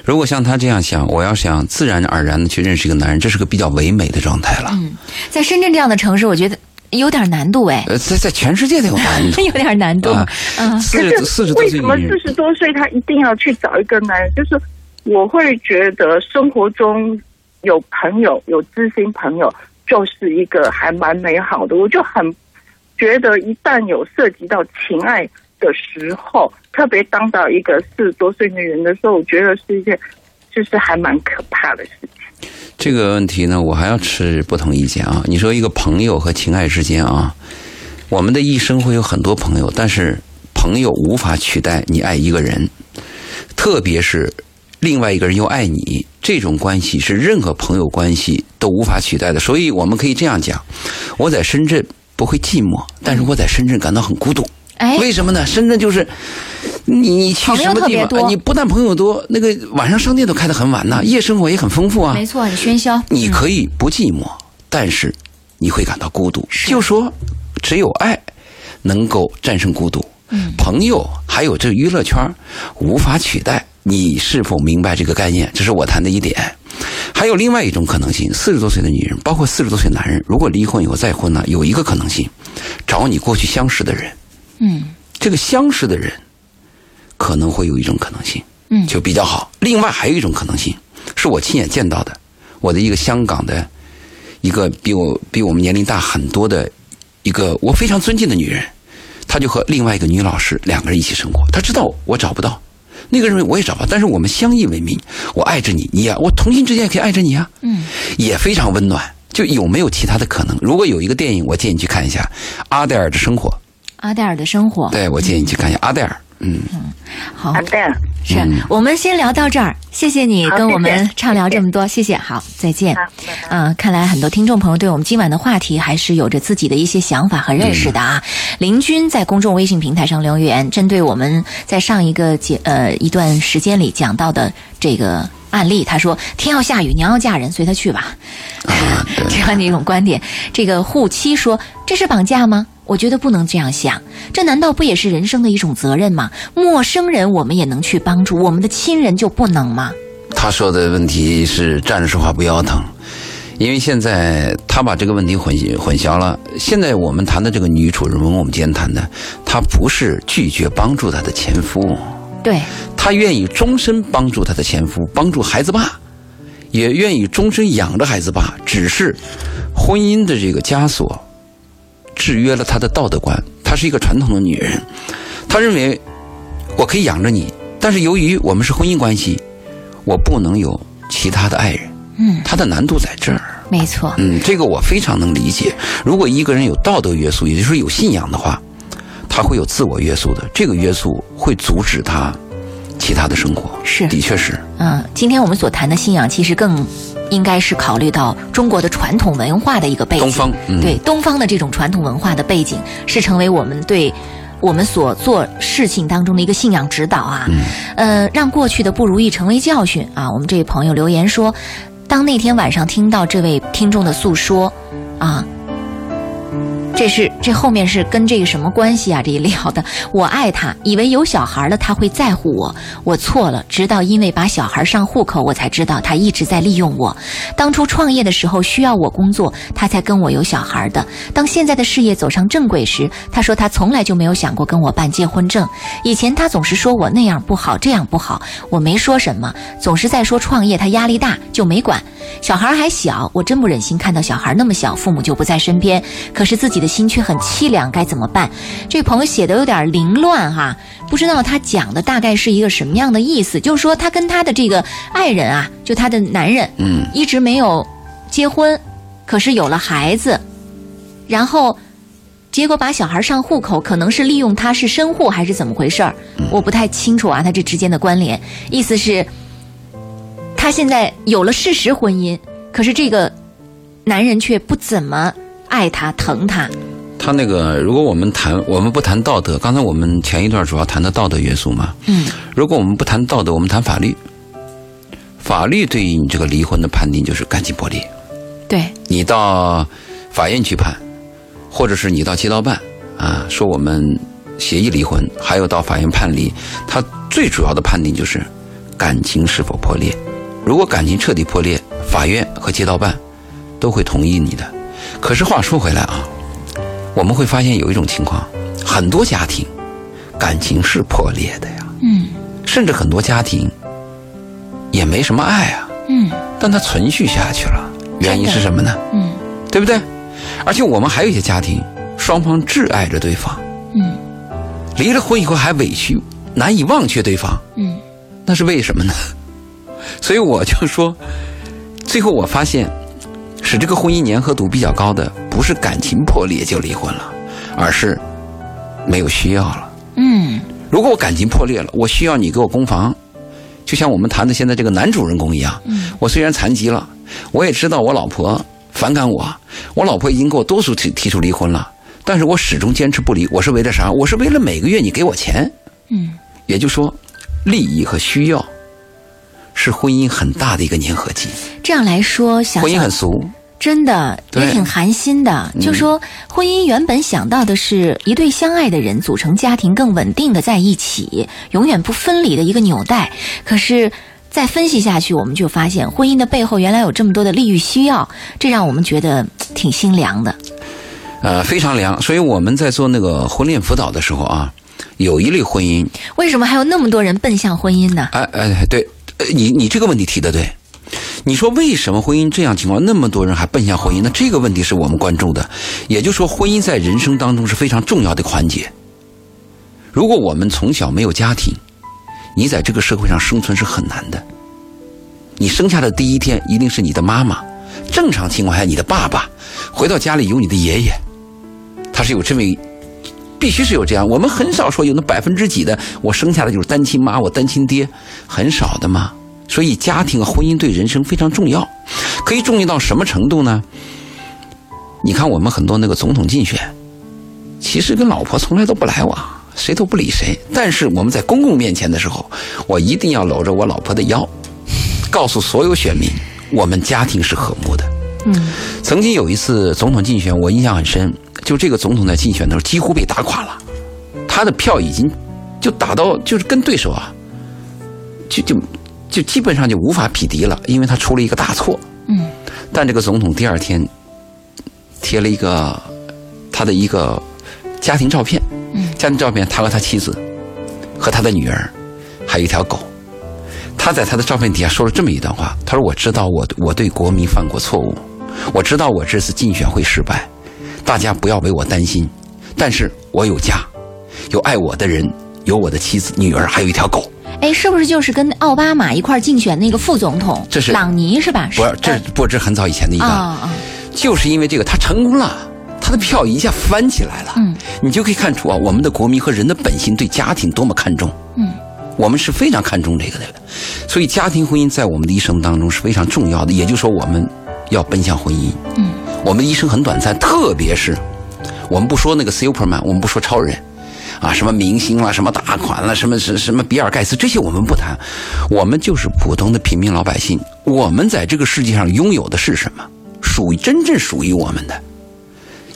[SPEAKER 1] 如果像她这样想，我要想自然而然的去认识一个男人，这是个比较唯美的状态了。
[SPEAKER 2] 嗯，在深圳这样的城市，我觉得有点难度哎，
[SPEAKER 1] 呃，在在全世界都有难度。*laughs*
[SPEAKER 2] 有点难度。
[SPEAKER 1] 啊。
[SPEAKER 2] 嗯。
[SPEAKER 1] 四十四十多岁
[SPEAKER 3] 为什么四十多岁他一定要去找一个男人？就是我会觉得生活中有朋友、有知心朋友，就是一个还蛮美好的。我就很觉得，一旦有涉及到情爱的时候，特别当到一个四十多岁女人的时候，我觉得是一件就是还蛮可怕的事情。
[SPEAKER 1] 这个问题呢，我还要持不同意见啊。你说一个朋友和情爱之间啊，我们的一生会有很多朋友，但是朋友无法取代你爱一个人，特别是另外一个人又爱你，这种关系是任何朋友关系都无法取代的。所以我们可以这样讲：我在深圳不会寂寞，但是我在深圳感到很孤独。
[SPEAKER 2] 哎，
[SPEAKER 1] 为什么呢？深圳就是你你去什么地方，你不但朋友多，那个晚上商店都开得很晚呐，夜生活也很丰富啊。
[SPEAKER 2] 没错，很喧嚣。
[SPEAKER 1] 你
[SPEAKER 2] 嗯
[SPEAKER 1] 可以不寂寞，但是你会感到孤独。就说只有爱能够战胜孤独。
[SPEAKER 2] 嗯
[SPEAKER 1] 朋友还有这娱乐圈无法取代。你是否明白这个概念？这是我谈的一点。还有另外一种可能性：四十多岁的女人，包括四十多岁男人，如果离婚以后再婚呢，有一个可能性，找你过去相识的人。
[SPEAKER 2] 嗯
[SPEAKER 1] 这个相识的人可能会有一种可能性，
[SPEAKER 2] 嗯
[SPEAKER 1] 就比较好。另外还有一种可能性，是我亲眼见到的，我的一个香港的一个比我比我们年龄大很多的一个我非常尊敬的女人，她就和另外一个女老师两个人一起生活，她知道我找不到。那个人我也找不到，但是我们相依为命，我爱着你，你呀我同性之间也可以爱着你啊，
[SPEAKER 2] 嗯，
[SPEAKER 1] 也非常温暖。就有没有其他的可能？如果有一个电影，我建议你去看一下《阿黛尔的生活》。
[SPEAKER 2] 阿黛尔的生活。
[SPEAKER 1] 对，我建议你去看一下阿黛尔。嗯，
[SPEAKER 2] 好
[SPEAKER 3] 好，的，
[SPEAKER 2] 是
[SPEAKER 1] 嗯
[SPEAKER 2] 我们先聊到这儿，谢谢你跟我们畅聊这么多，谢谢，好，再见。
[SPEAKER 3] 好，拜拜。
[SPEAKER 2] 啊，看来很多听众朋友对我们今晚的话题还是有着自己的一些想法和认识的啊。林军在公众微信平台上留言，针对我们在上一个节呃一段时间里讲到的这个案例，他说天要下雨，娘要嫁人，随他去吧。
[SPEAKER 1] 啊，*laughs*
[SPEAKER 2] 这样的一种观点。这个护妻说：“这是绑架吗？”我觉得不能这样想，这难道不也是人生的一种责任吗？陌生人我们也能去帮助，我们的亲人就不能吗？
[SPEAKER 1] 他说的问题是站着说话不腰疼，因为现在他把这个问题混混淆了。现在我们谈的这个女主人翁，我们今天谈的，她不是拒绝帮助她的前夫，
[SPEAKER 2] 对，
[SPEAKER 1] 她愿意终身帮助她的前夫，帮助孩子爸，也愿意终身养着孩子爸，只是婚姻的这个枷锁制约了她的道德观。她是一个传统的女人，她认为我可以养着你，但是由于我们是婚姻关系，我不能有其他的爱人。
[SPEAKER 2] 嗯，
[SPEAKER 1] 她的难度在这儿。
[SPEAKER 2] 没错，
[SPEAKER 1] 嗯，这个我非常能理解。如果一个人有道德约束，也就是说有信仰的话，他会有自我约束的。这个约束会阻止他其他的生活。
[SPEAKER 2] 是
[SPEAKER 1] 的确是。
[SPEAKER 2] 嗯，今天我们所谈的信仰，其实更应该是考虑到中国的传统文化的一个背景。
[SPEAKER 1] 东方嗯
[SPEAKER 2] 对东方的这种传统文化的背景，是成为我们对我们所做事情当中的一个信仰指导啊。呃，让过去的不如意成为教训啊。我们这位朋友留言说，当那天晚上听到这位听众的诉说，啊。这是这后面是跟这个什么关系啊？这一聊的，*laughs* 我爱他，以为有小孩了他会在乎我，我错了。直到因为把小孩上户口，我才知道他一直在利用我。当初创业的时候需要我工作，他才跟我有小孩的。当现在的事业走上正轨时，他说他从来就没有想过跟我办结婚证。以前他总是说我那样不好，这样不好，我没说什么，总是在说创业他压力大，就没管。小孩还小，我真不忍心看到小孩那么小，父母就不在身边。可是自己的心却很凄凉，该怎么办？这朋友写的有点凌乱哈，不知道他讲的大概是一个什么样的意思。就是说他跟他的这个爱人啊，就他的男人，
[SPEAKER 1] 嗯，
[SPEAKER 2] 一直没有结婚，可是有了孩子，然后结果把小孩上户口，可能是利用他是身户还是怎么回事儿？我不太清楚啊，他这之间的关联。意思是，他现在有了事实婚姻，可是这个男人却不怎么爱他、疼他。
[SPEAKER 1] 他那个，如果我们谈，我们不谈道德，刚才我们前一段主要谈的道德约束嘛。
[SPEAKER 2] 嗯，
[SPEAKER 1] 如果我们不谈道德，我们谈法律。法律对于你这个离婚的判定就是感情破裂。
[SPEAKER 2] 对，
[SPEAKER 1] 你到法院去判，或者是你到街道办啊，说我们协议离婚，还有到法院判离，他最主要的判定就是感情是否破裂。如果感情彻底破裂，法院和街道办都会同意你的。可是话说回来啊，我们会发现有一种情况，很多家庭感情是破裂的呀，
[SPEAKER 2] 嗯。
[SPEAKER 1] 甚至很多家庭也没什么爱啊，
[SPEAKER 2] 嗯。
[SPEAKER 1] 但它存续下去了，原因是什么呢？
[SPEAKER 2] 嗯。
[SPEAKER 1] 对不对？而且我们还有一些家庭，双方挚爱着对方，
[SPEAKER 2] 嗯。
[SPEAKER 1] 离了婚以后还委屈，难以忘却对方，
[SPEAKER 2] 嗯。
[SPEAKER 1] 那是为什么呢？*laughs* 所以我就说，最后我发现，使这个婚姻粘合度比较高的，不是感情破裂就离婚了，而是没有需要了。
[SPEAKER 2] 嗯
[SPEAKER 1] 如果我感情破裂了，我需要你给我供房，就像我们谈的现在这个男主人公一样，
[SPEAKER 2] 嗯
[SPEAKER 1] 我虽然残疾了，我也知道我老婆反感我，我老婆已经给我多次提提出离婚了，但是我始终坚持不离，我是为了啥？我是为了每个月你给我钱，
[SPEAKER 2] 嗯，
[SPEAKER 1] 也就是说，利益和需要是婚姻很大的一个粘合剂。
[SPEAKER 2] 这样来说，想想
[SPEAKER 1] 婚姻很俗，
[SPEAKER 2] 真的也挺寒心的。就说婚姻原本想到的是一对相爱的人组成家庭，更稳定的在一起，永远不分离的一个纽带。可是再分析下去，我们就发现婚姻的背后原来有这么多的利益需要，这让我们觉得挺心凉的。
[SPEAKER 1] 呃，非常凉。所以我们在做那个婚恋辅导的时候啊，有一类婚姻，
[SPEAKER 2] 为什么还有那么多人奔向婚姻呢？
[SPEAKER 1] 哎哎，对，呃你你这个问题提的对。你说为什么婚姻这样情况，那么多人还奔向婚姻？那这个问题是我们关注的。也就是说，婚姻在人生当中是非常重要的环节。如果我们从小没有家庭，你在这个社会上生存是很难的。你生下的第一天一定是你的妈妈，正常情况下你的爸爸，回到家里有你的爷爷，他是有这么必须是有这样。我们很少说有那百分之几的，我生下来就是单亲妈，我单亲爹，很少的嘛。所以家庭和婚姻对人生非常重要，可以重要到什么程度呢？你看我们很多那个总统竞选，其实跟老婆从来都不来往，谁都不理谁。但是我们在公共面前的时候，我一定要搂着我老婆的腰，告诉所有选民，我们家庭是和睦的。
[SPEAKER 2] 嗯
[SPEAKER 1] 曾经有一次总统竞选，我印象很深，就这个总统在竞选的时候几乎被打垮了，他的票已经就打到就是跟对手啊，就就就基本上就无法匹敌了，因为他出了一个大错。
[SPEAKER 2] 嗯
[SPEAKER 1] 但这个总统第二天贴了一个他的一个家庭照片，
[SPEAKER 2] 嗯
[SPEAKER 1] 家庭照片，他和他妻子和他的女儿，还有一条狗。他在他的照片底下说了这么一段话，他说：“我知道我我对国民犯过错误，我知道我这次竞选会失败，大家不要为我担心，但是我有家，有爱我的人，有我的妻子、女儿，还有一条狗。
[SPEAKER 2] 哎，是不是就是跟奥巴马一块儿竞选那个副总统？
[SPEAKER 1] 这是
[SPEAKER 2] 朗尼是吧？
[SPEAKER 1] 不是，这是不这很早以前的一
[SPEAKER 2] 啊
[SPEAKER 1] 个，
[SPEAKER 2] 啊，
[SPEAKER 1] 就是因为这个他成功了，他的票一下翻起来了。
[SPEAKER 2] 嗯，
[SPEAKER 1] 你就可以看出啊，我们的国民和人的本性对家庭多么看重。
[SPEAKER 2] 嗯，
[SPEAKER 1] 我们是非常看重这个的，所以家庭婚姻在我们的一生当中是非常重要的。也就是说，我们要奔向婚姻。
[SPEAKER 2] 嗯，
[SPEAKER 1] 我们的一生很短暂，特别是我们不说那个 Superman，我们不说超人。啊，什么明星啦，什么大款啦，什么什什么比尔盖茨，这些我们不谈，我们就是普通的平民老百姓。我们在这个世界上拥有的是什么？属于真正属于我们的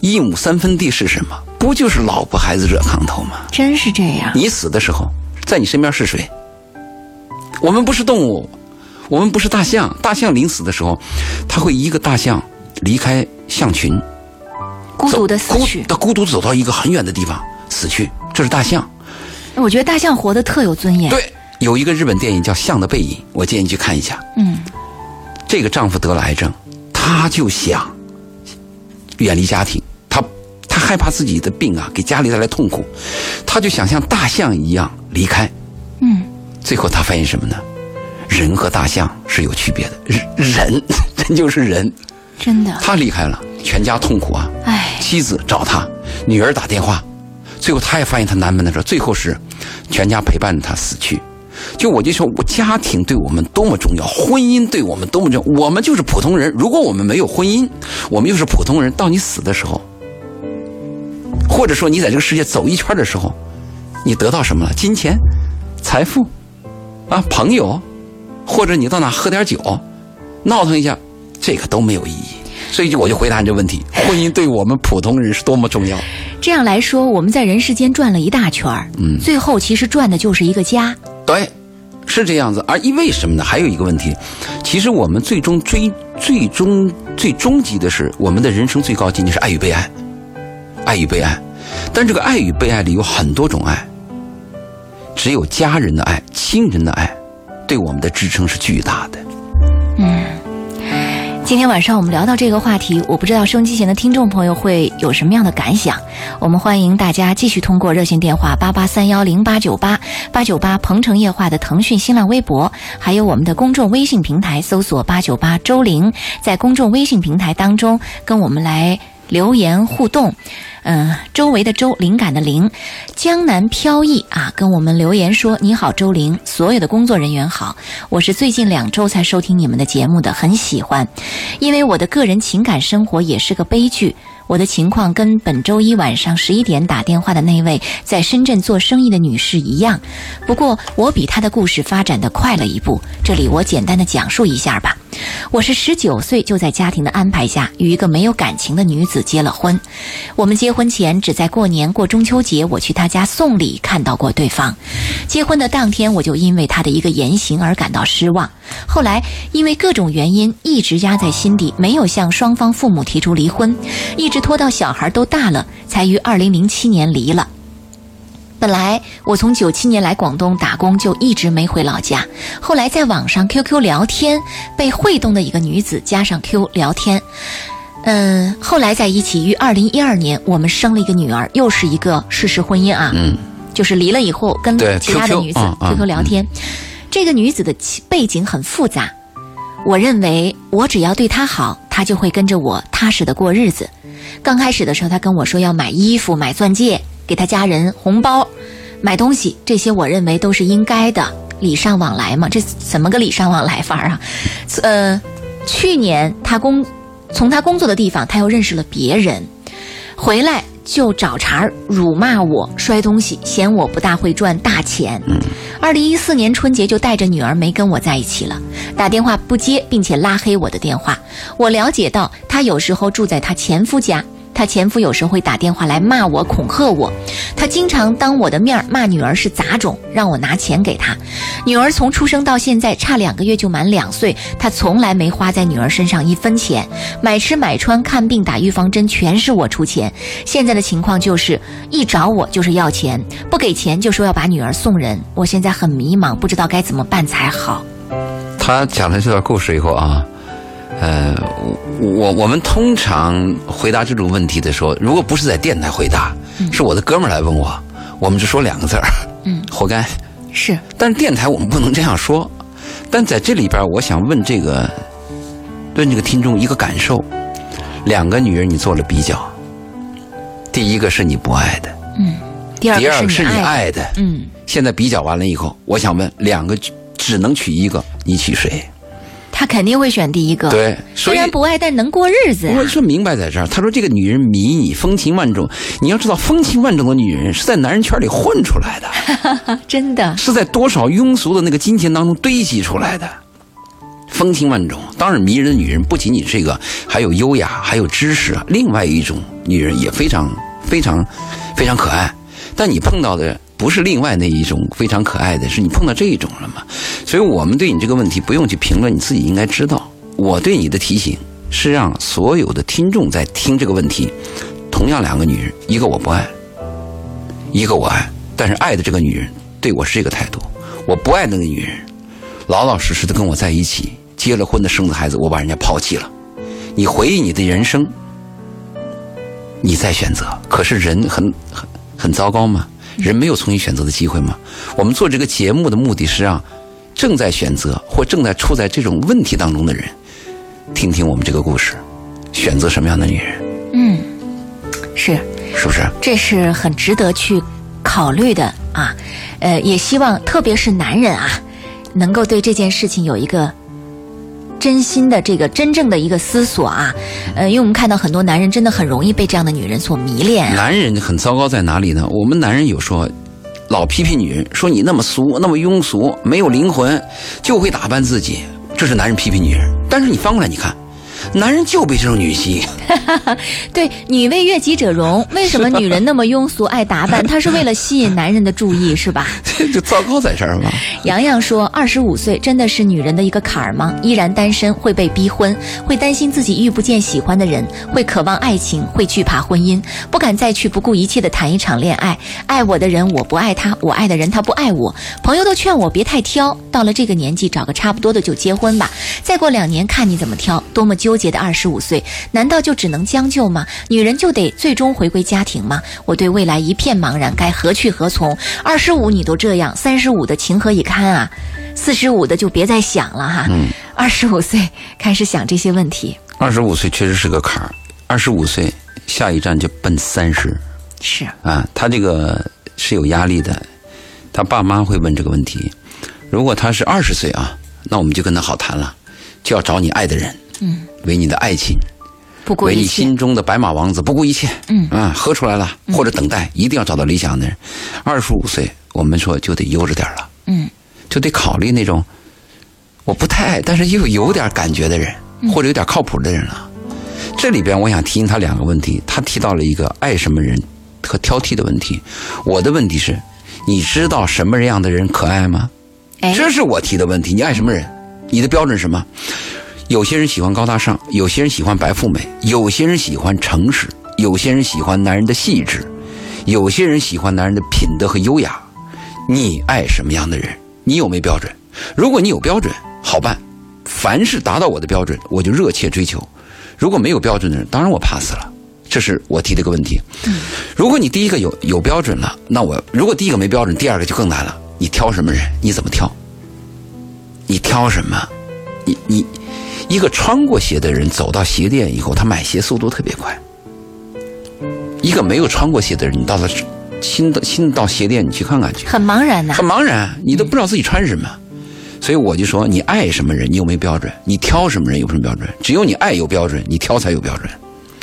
[SPEAKER 1] 一亩三分地是什么？不就是老婆孩子热炕头吗？
[SPEAKER 2] 真是这样。
[SPEAKER 1] 你死的时候，在你身边是谁？我们不是动物，我们不是大象。大象临死的时候，它会一个大象离开象群，
[SPEAKER 2] 孤独的死去，
[SPEAKER 1] 它孤独走到一个很远的地方死去，这是大象。
[SPEAKER 2] 我觉得大象活得特有尊严。
[SPEAKER 1] 对，有一个日本电影叫《象的背影》，我建议你去看一下。
[SPEAKER 2] 嗯
[SPEAKER 1] 这个丈夫得了癌症，他就想远离家庭，他他害怕自己的病啊给家里带来痛苦，他就想像大象一样离开。
[SPEAKER 2] 嗯，
[SPEAKER 1] 最后他发现什么呢？人和大象是有区别的，人人 *laughs* 人就是人。
[SPEAKER 2] 真的。
[SPEAKER 1] 他离开了，全家痛苦啊。
[SPEAKER 2] 哎，
[SPEAKER 1] 妻子找他，女儿打电话，最后他也发现他难闷的时候，最后是全家陪伴着他死去。就我就说，我家庭对我们多么重要，婚姻对我们多么重要。我们就是普通人，如果我们没有婚姻，我们又是普通人，到你死的时候，或者说你在这个世界走一圈的时候，你得到什么了？金钱、财富，啊，朋友，或者你到哪喝点酒，闹腾一下，这个都没有意义。所以就我就回答你这问题：*laughs* 婚姻对我们普通人是多么重要。
[SPEAKER 2] 这样来说，我们在人世间转了一大圈儿，嗯，最后其实转的就是一个家。
[SPEAKER 1] 对，是这样子。而因为什么呢？还有一个问题，其实我们最终追、最终、最终极的是，我们的人生最高境界是爱与被爱，爱与被爱。但这个爱与被爱里有很多种爱，只有家人的爱、亲人的爱，对我们的支撑是巨大的。
[SPEAKER 2] 嗯。今天晚上我们聊到这个话题，我不知道收音机前的听众朋友会有什么样的感想。我们欢迎大家继续通过热线电话八八三幺零八九八八九八鹏城夜话的腾讯新浪微博，还有我们的公众微信平台搜索八九八周玲，在公众微信平台当中跟我们来留言互动。嗯，周围的周，灵感的灵，江南飘逸啊，跟我们留言说：“你好，周玲，所有的工作人员好，我是最近两周才收听你们的节目的，很喜欢，因为我的个人情感生活也是个悲剧。”我的情况跟本周一晚上十一点打电话的那位在深圳做生意的女士一样，不过我比她的故事发展的快了一步。这里我简单的讲述一下吧。我是十九岁就在家庭的安排下与一个没有感情的女子结了婚。我们结婚前只在过年过中秋节我去她家送礼看到过对方。结婚的当天我就因为她的一个言行而感到失望。后来因为各种原因一直压在心底，没有向双方父母提出离婚，一直。直拖到小孩都大了，才于二零零七年离了。本来我从九七年来广东打工，就一直没回老家。后来在网上 QQ 聊天，被会动的一个女子加上 Q 聊天，嗯，后来在一起。于二零一二年，我们生了一个女儿，又是一个事实婚姻啊。嗯，就是离了以后跟其他的女子 QQ 聊天。这个女子的背景很复杂，我认为我只要对他好，他就会跟着我踏实的过日子。刚开始的时候，他跟我说要买衣服、买钻戒，给他家人红包，买东西，这些我认为都是应该的，礼尚往来嘛。这怎么个礼尚往来法啊？呃，去年他工，从他工作的地方，他又认识了别人，回来就找茬辱骂我，摔东西，嫌我不大会赚大钱。二零一四年春节就带着女儿没跟我在一起了，打电话不接，并且拉黑我的电话。我了解到她有时候住在她前夫家。她前夫有时会打电话来骂我、恐吓我，他经常当我的面骂女儿是杂种，让我拿钱给她。女儿从出生到现在差两个月就满两岁，他从来没花在女儿身上一分钱，买吃买穿、看病打预防针全是我出钱。现在的情况就是一找我就是要钱，不给钱就说要把女儿送人。我现在很迷茫，不知道该怎么办才好。
[SPEAKER 1] 他讲了这段故事以后啊。呃，我我们通常回答这种问题的时候，如果不是在电台回答，是我的哥们儿来问我，我们就说两个字儿，嗯，*laughs* 活该。
[SPEAKER 2] 是。
[SPEAKER 1] 但是电台我们不能这样说。但在这里边，我想问这个，问这个听众一个感受：两个女人你做了比较，第一个是你不爱的，
[SPEAKER 2] 嗯，第二个是
[SPEAKER 1] 你爱的，嗯。现在比较完了以后，我想问，两个只能娶一个，你娶谁？
[SPEAKER 2] 他肯定会选第一个，
[SPEAKER 1] 对，
[SPEAKER 2] 虽然不爱，但能过日子。
[SPEAKER 1] 我说明白在这儿，他说这个女人迷你，风情万种。你要知道，风情万种的女人是在男人圈里混出来
[SPEAKER 2] 的，*laughs* 真的
[SPEAKER 1] 是在多少庸俗的那个金钱当中堆积出来的。风情万种，当然迷人的女人不仅仅这个，还有优雅，还有知识。另外一种女人也非常非常非常可爱，但你碰到的。不是另外那一种非常可爱的，是你碰到这一种了嘛？所以我们对你这个问题不用去评论，你自己应该知道。我对你的提醒是让所有的听众在听这个问题。同样两个女人，一个我不爱，一个我爱，但是爱的这个女人对我是这个态度。我不爱那个女人，老老实实的跟我在一起，结了婚的生的孩子，我把人家抛弃了。你回忆你的人生，你再选择。可是人很很很糟糕吗？人没有重新选择的机会吗？我们做这个节目的目的是让正在选择或正在处在这种问题当中的人听听我们这个故事，选择什么样的女人？
[SPEAKER 2] 嗯，是，
[SPEAKER 1] 是不是？
[SPEAKER 2] 这是很值得去考虑的啊！呃，也希望特别是男人啊，能够对这件事情有一个。真心的这个真正的一个思索啊，呃，因为我们看到很多男人真的很容易被这样的女人所迷恋。
[SPEAKER 1] 男人很糟糕在哪里呢？我们男人有时候，老批评女人，说你那么俗，那么庸俗，没有灵魂，就会打扮自己，这是男人批评女人。但是你翻过来，你看。男人就被这种女吸引，*laughs*
[SPEAKER 2] 对，女为悦己者容。*laughs* 为什么女人那么庸俗爱打扮？*laughs* 她是为了吸引男人的注意，是吧？
[SPEAKER 1] 就糟糕在这儿吗？
[SPEAKER 2] 洋洋说：“二十五岁真的是女人的一个坎儿吗？依然单身，会被逼婚，会担心自己遇不见喜欢的人，会渴望爱情，会惧怕婚姻，不敢再去不顾一切的谈一场恋爱。爱我的人我不爱他，我爱的人他不爱我。朋友都劝我别太挑，到了这个年纪找个差不多的就结婚吧。再过两年看你怎么挑。多么纠结的二十五岁，难道就只能将就吗？女人就得最终回归家庭吗？我对未来一片茫然，该何去何从？二十五你都这样，三十五的情何以堪啊？四十五的就别再想了哈。嗯，二十五岁开始想这些问题。
[SPEAKER 1] 二十五岁确实是个坎儿。二十五岁下一站就奔三十。
[SPEAKER 2] 是
[SPEAKER 1] 啊，他这个是有压力的。他爸妈会问这个问题。如果他是二十岁啊，那我们就跟他好谈了，就要找你爱的人。嗯，为你的爱情，
[SPEAKER 2] 不顾
[SPEAKER 1] 为你心中的白马王子不顾一切。嗯啊，喝出来了，或者等待，一定要找到理想的人。二十五岁，我们说就得悠着点了。嗯，就得考虑那种我不太爱，但是又有点感觉的人，或者有点靠谱的人了。这里边我想提醒他两个问题，他提到了一个爱什么人和挑剔的问题。我的问题是，你知道什么样的人可爱吗？这是我提的问题。你爱什么人？你的标准是什么？有些人喜欢高大上，有些人喜欢白富美，有些人喜欢诚实，有些人喜欢男人的细致，有些人喜欢男人的品德和优雅。你爱什么样的人？你有没标准？如果你有标准，好办。凡是达到我的标准，我就热切追求；如果没有标准的人，当然我 pass 了。这是我提的一个问题。如果你第一个有有标准了，那我如果第一个没标准，第二个就更难了。你挑什么人？你怎么挑？你挑什么？你你。一个穿过鞋的人走到鞋店以后，他买鞋速度特别快。一个没有穿过鞋的人，你到了新的新到鞋店，你去看看去，
[SPEAKER 2] 很茫然呐，
[SPEAKER 1] 很茫然，你都不知道自己穿什么。所以我就说，你爱什么人，你有没有标准？你挑什么人有什么标准？只有你爱有标准，你挑才有标准。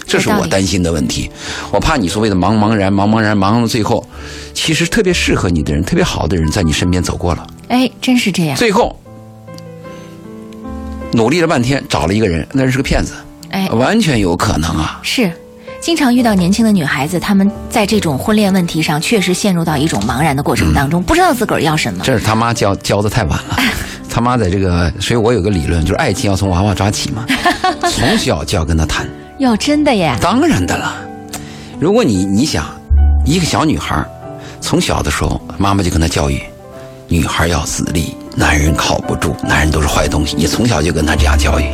[SPEAKER 1] 这是我担心的问题。我怕你所谓的茫茫然、茫茫然、茫到最后，其实特别适合你的人、特别好的人在你身边走过了。
[SPEAKER 2] 哎，真是这样。
[SPEAKER 1] 最后。努力了半天，找了一个人，那人是个骗子，哎，完全有可能啊。
[SPEAKER 2] 是，经常遇到年轻的女孩子，她们在这种婚恋问题上，确实陷入到一种茫然的过程当中，不知道自个儿要什么。
[SPEAKER 1] 这是他妈教教的太晚了，*laughs* 他妈在这个，所以我有个理论，就是爱情要从娃娃抓起嘛，*laughs* 从小就要跟他谈。
[SPEAKER 2] 哟，真的耶？
[SPEAKER 1] 当然的了。如果你你想，一个小女孩，从小的时候，妈妈就跟她教育，女孩要自立。男人靠不住，男人都是坏东西。你从小就跟他这样教育，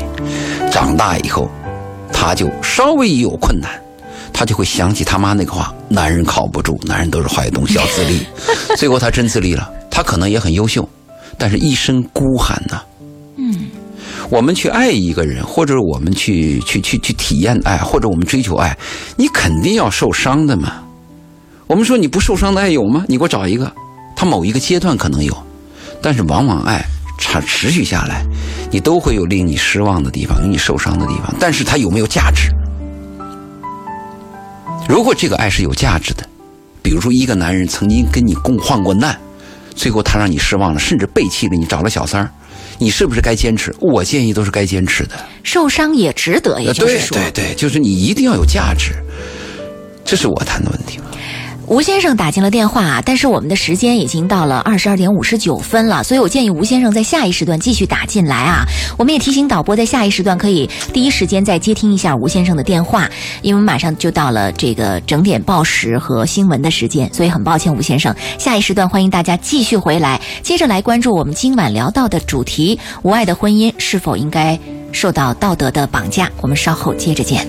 [SPEAKER 1] 长大以后，他就稍微一有困难，他就会想起他妈那个话：男人靠不住，男人都是坏东西，要自立。*laughs* 最后他真自立了，他可能也很优秀，但是一生孤寒呐。嗯，我们去爱一个人，或者我们去去去去体验爱，或者我们追求爱，你肯定要受伤的嘛。我们说你不受伤的爱有吗？你给我找一个，他某一个阶段可能有。但是往往爱长持续下来，你都会有令你失望的地方，有你受伤的地方。但是它有没有价值？如果这个爱是有价值的，比如说一个男人曾经跟你共患过难，最后他让你失望了，甚至背弃了你，找了小三儿，你是不是该坚持？我建议都是该坚持的。
[SPEAKER 2] 受伤也值得，也就是
[SPEAKER 1] 说，对对对，就是你一定要有价值，这是我谈的问题。
[SPEAKER 2] 吴先生打进了电话，但是我们的时间已经到了二十二点五十九分了，所以我建议吴先生在下一时段继续打进来啊。我们也提醒导播，在下一时段可以第一时间再接听一下吴先生的电话，因为马上就到了这个整点报时和新闻的时间，所以很抱歉，吴先生，下一时段欢迎大家继续回来，接着来关注我们今晚聊到的主题：无爱的婚姻是否应该受到道德的绑架？我们稍后接着见。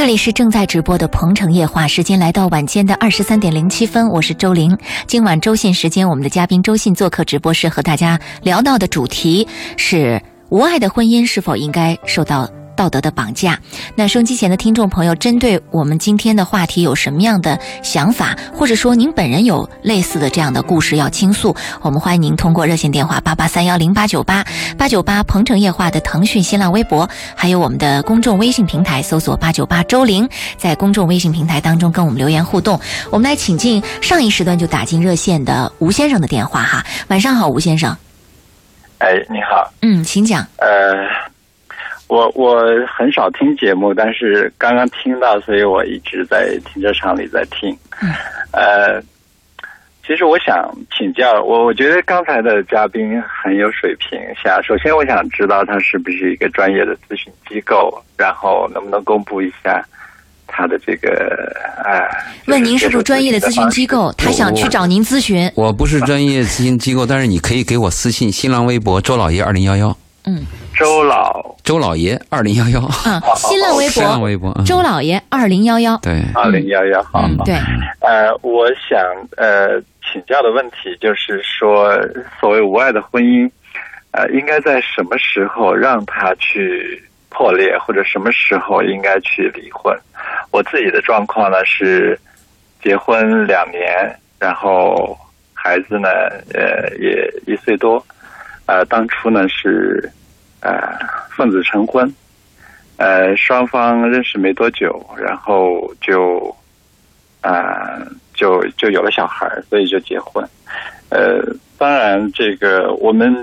[SPEAKER 2] 这里是正在直播的《鹏城夜话》，时间来到晚间的二十三点零七分，我是周玲。今晚周信时间，我们的嘉宾周信做客直播室，和大家聊到的主题是：无爱的婚姻是否应该受到？道德的绑架。那收音机前的听众朋友，针对我们今天的话题有什么样的想法，或者说您本人有类似的这样的故事要倾诉，我们欢迎您通过热线电话八八三幺零八九八八九八鹏城夜话的腾讯、新浪微博，还有我们的公众微信平台，搜索八九八周玲，在公众微信平台当中跟我们留言互动。我们来请进上一时段就打进热线的吴先生的电话哈，晚上好，吴先生。
[SPEAKER 4] 哎，你好。
[SPEAKER 2] 嗯，请讲。
[SPEAKER 4] 呃，我我很少听节目，但是刚刚听到，所以我一直在停车场里在听。
[SPEAKER 2] 嗯。
[SPEAKER 4] 呃，其实我想请教我，我觉得刚才的嘉宾很有水平。想首先，我想知道他是不是一个专业的咨询机构，然后能不能公布一下他的这个哎？
[SPEAKER 2] 问您是不是专业的咨询机构？他想去找您咨询。
[SPEAKER 1] 我不是专业咨询机构，但是你可以给我私信新浪微博周老爷二零幺幺。
[SPEAKER 2] 嗯，
[SPEAKER 4] 周老
[SPEAKER 1] 周老爷二零幺幺。
[SPEAKER 2] 嗯，新浪微博
[SPEAKER 1] 新浪微博嗯
[SPEAKER 2] 周老爷二零幺幺。
[SPEAKER 1] 对，
[SPEAKER 4] 二零幺幺，好
[SPEAKER 1] 嗯
[SPEAKER 4] 好。
[SPEAKER 2] 对，
[SPEAKER 4] 呃，我想呃请教的问题就是说，所谓无爱的婚姻，呃，应该在什么时候让他去破裂，或者什么时候应该去离婚？我自己的状况呢是结婚两年，然后孩子呢呃也一岁多，呃，当初呢是呃奉子成婚，呃，双方认识没多久，然后就。啊、就就有了小孩，所以就结婚。呃，当然，这个我们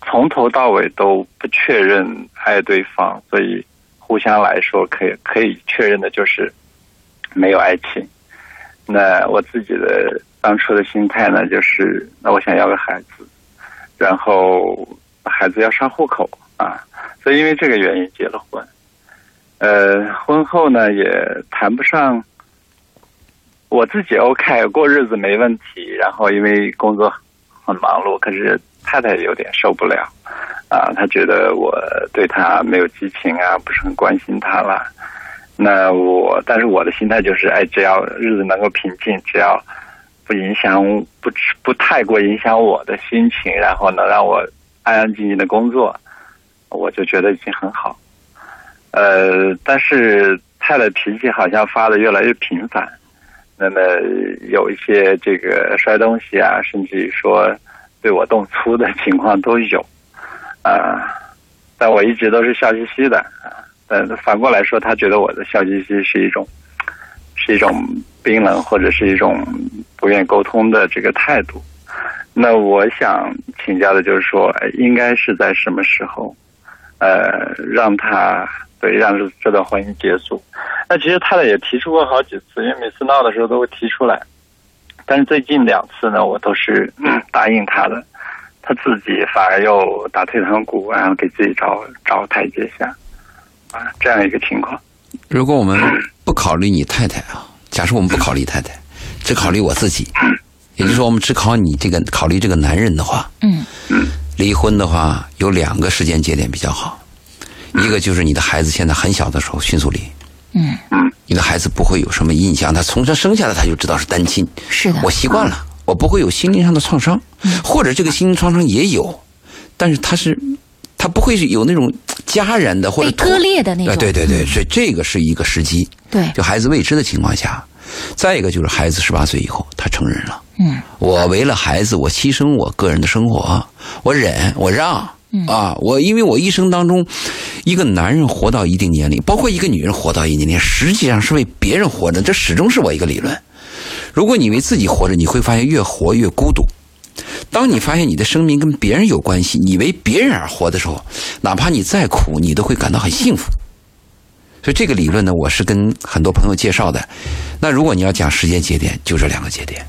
[SPEAKER 4] 从头到尾都不确认爱对方，所以互相来说可以可以确认的就是没有爱情。那我自己的当初的心态呢，就是那我想要个孩子，然后孩子要上户口啊，所以因为这个原因结了婚。呃，婚后呢也谈不上。我自己 OK，过日子没问题。然后因为工作很忙碌，可是太太有点受不了，啊，她觉得我对她没有激情啊，不是很关心她了。那我，但是我的心态就是，哎，只要日子能够平静，只要不影响不不太过影响我的心情，然后能让我安安静静的工作，我就觉得已经很好。呃，但是太太脾气好像发的越来越频繁。那么有一些这个摔东西啊，甚至于说对我动粗的情况都有，啊，但我一直都是笑嘻嘻的啊。但反过来说，他觉得我的笑嘻嘻是一种是一种冰冷或者是一种不愿沟通的这个态度。那我想请教的就是说，应该是在什么时候，呃，让他对让这这段婚姻结束？那其实太太也提出过好几次，因为每次闹的时候都会提出来，但是最近两次呢，我都是、*clears throat* 答应他的，他自己反而又打退堂鼓，然后给自己找找台阶下，啊，这样一个情况。
[SPEAKER 1] 如果我们不考虑你太太啊，假设我们不考虑太太，只考虑我自己，也就是说，我们只考你这个考虑这个男人的话，
[SPEAKER 2] 嗯。
[SPEAKER 1] 离婚的话有两个时间节点比较好，一个就是你的孩子现在很小的时候迅速离，
[SPEAKER 2] 嗯，
[SPEAKER 1] 你的孩子不会有什么印象，他从他生下来他就知道是单亲，
[SPEAKER 2] 是的，
[SPEAKER 1] 我习惯了，我不会有心灵上的创伤，或者这个心灵创伤也有，但是他是他不会是有那种家人的或者
[SPEAKER 2] 被割裂的那
[SPEAKER 1] 啊，
[SPEAKER 2] 种。
[SPEAKER 1] 对对对，所以这个是一个时机，
[SPEAKER 2] 对。
[SPEAKER 1] 就孩子未知的情况下，再一个就是孩子十八岁以后他成人了，
[SPEAKER 2] 嗯，
[SPEAKER 1] 我为了孩子，我牺牲我个人的生活，我忍，我让。啊，我因为我一生当中，一个男人活到一定年龄，包括一个女人活到一定年龄，实际上是为别人活着，这始终是我一个理论。如果你为自己活着，你会发现越活越孤独。当你发现你的生命跟别人有关系，你为别人而活的时候，哪怕你再苦，你都会感到很幸福。所以这个理论呢，我是跟很多朋友介绍的。那如果你要讲时间节点，就这两个节点。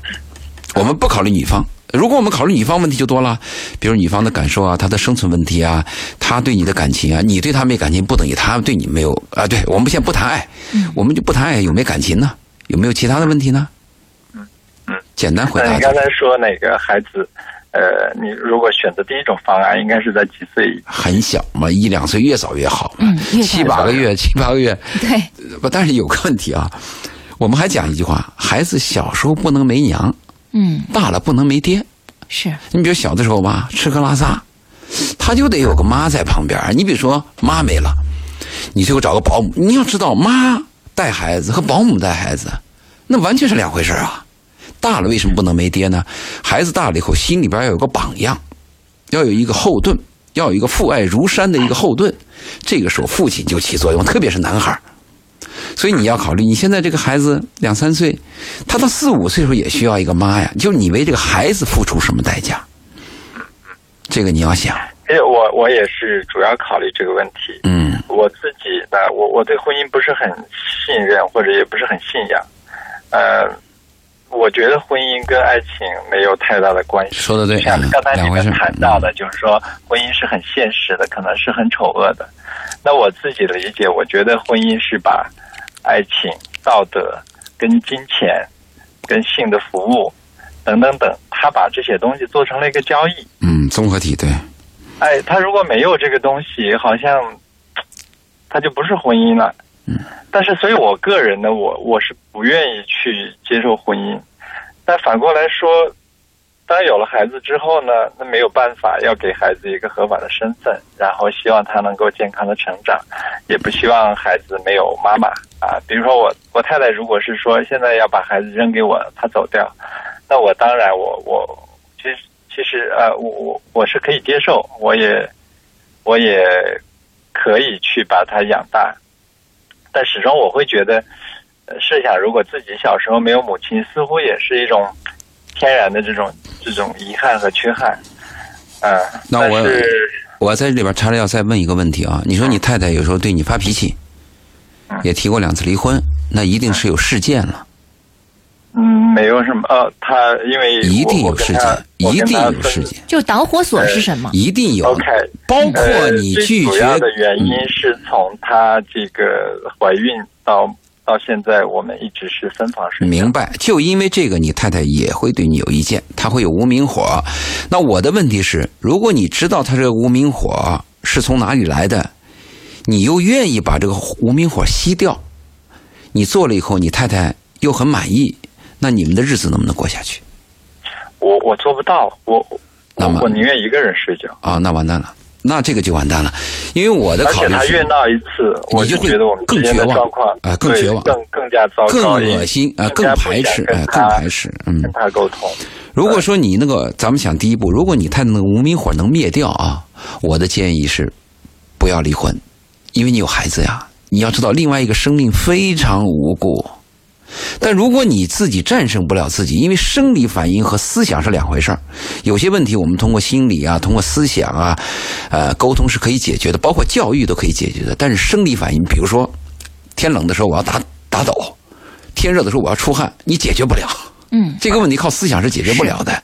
[SPEAKER 1] 我们不考虑女方，如果我们考虑女方问题就多了，比如女方的感受啊，她的生存问题啊，她对你的感情啊，你对她没感情，不等于她对你没有啊。对我们先不谈爱，我们就不谈爱，有没有感情呢？有没有其他的问题呢？
[SPEAKER 4] 嗯嗯，
[SPEAKER 1] 简单回答
[SPEAKER 4] 那你。刚才说那个孩子，呃，你如果选择第一种方案，应该是在几岁
[SPEAKER 1] 很小嘛，一两岁越早越好嘛，
[SPEAKER 2] 嗯
[SPEAKER 1] 七八个月，七八个月。
[SPEAKER 2] 对，
[SPEAKER 1] 不，但是有个问题啊，我们还讲一句话：孩子小时候不能没娘，
[SPEAKER 2] 嗯，
[SPEAKER 1] 大了不能没爹。
[SPEAKER 2] 是，
[SPEAKER 1] 你比如小的时候吧，吃喝拉撒，他就得有个妈在旁边。你比如说妈没了，你最后找个保姆，你要知道，妈带孩子和保姆带孩子，那完全是两回事啊。大了为什么不能没爹呢？孩子大了以后，心里边要有个榜样，要有一个后盾，要有一个父爱如山的一个后盾。这个时候，父亲就起作用，特别是男孩所以你要考虑，你现在这个孩子两三岁，他到四五岁的时候也需要一个妈呀。就你为这个孩子付出什么代价？这个你要想。
[SPEAKER 4] 因为我我也是主要考虑这个问题。
[SPEAKER 1] 嗯，
[SPEAKER 4] 我自己呢，我我对婚姻不是很信任，或者也不是很信仰。呃，我觉得婚姻跟爱情没有太大的关系。
[SPEAKER 1] 说的对，
[SPEAKER 4] 像刚才你们谈到的，
[SPEAKER 1] 嗯
[SPEAKER 4] 就是说婚姻是很现实的，可能是很丑恶的。那我自己的理解，我觉得婚姻是把爱情、道德跟金钱、跟性的服务等等等，他把这些东西做成了一个交易。
[SPEAKER 1] 嗯，综合体对。
[SPEAKER 4] 哎，他如果没有这个东西，好像 *tsk* 他就不是婚姻了。
[SPEAKER 1] 嗯。
[SPEAKER 4] 但是，所以我个人呢，我我是不愿意去接受婚姻。但反过来说，当有了孩子之后呢，那没有办法，要给孩子一个合法的身份，然后希望他能够健康的成长，也不希望孩子没有妈妈啊。比如说我我太太，如果是说现在要把孩子扔给我，她走掉，那我当然我我其实。其实呃，我我我是可以接受，我也我也可以去把他养大，但始终我会觉得，呃，设想如果自己小时候没有母亲，似乎也是一种天然的这种这种遗憾和缺憾，啊、呃。
[SPEAKER 1] 那我我在这里边插着要再问一个问题啊，你说你太太有时候对你发脾气，也提过两次离婚，那一定是有事件了。
[SPEAKER 4] 嗯，没有什么呃，他因为
[SPEAKER 1] 一定有事件，一定有事件。
[SPEAKER 2] 就导火索是什么？
[SPEAKER 1] 一定有。
[SPEAKER 4] OK，
[SPEAKER 1] 包括你拒绝。
[SPEAKER 4] 主要的原因是从她这个怀孕到到现在，我们一直是分房睡。
[SPEAKER 1] 明白，就因为这个，你太太也会对你有意见，她会有无名火。那我的问题是，如果你知道她这个无名火是从哪里来的，你又愿意把这个无名火熄掉，你做了以后，你太太又很满意。那你们的日子能不能过下去？
[SPEAKER 4] 我我做不到，我
[SPEAKER 1] 那么
[SPEAKER 4] 我宁愿一个人睡觉
[SPEAKER 1] 啊，那完蛋了，那这个就完蛋了，因为我的考虑
[SPEAKER 4] 而且他越闹一次，我
[SPEAKER 1] 就
[SPEAKER 4] 觉得我们
[SPEAKER 1] 更绝望啊，更绝望，
[SPEAKER 4] 更更加糟糕，
[SPEAKER 1] 更恶心啊，更排斥，啊，更排斥，嗯，
[SPEAKER 4] 跟他沟通。
[SPEAKER 1] 如果说你那个，咱们想第一步，如果你太太那个无名火能灭掉啊，我的建议是不要离婚，因为你有孩子呀，你要知道另外一个生命非常无辜。但如果你自己战胜不了自己，因为生理反应和思想是两回事儿，有些问题我们通过心理啊，通过思想啊，呃，沟通是可以解决的，包括教育都可以解决的。但是生理反应，比如说天冷的时候我要打打抖，天热的时候我要出汗，你解决不了。
[SPEAKER 2] 嗯，
[SPEAKER 1] 这个问题靠思想是解决不了的。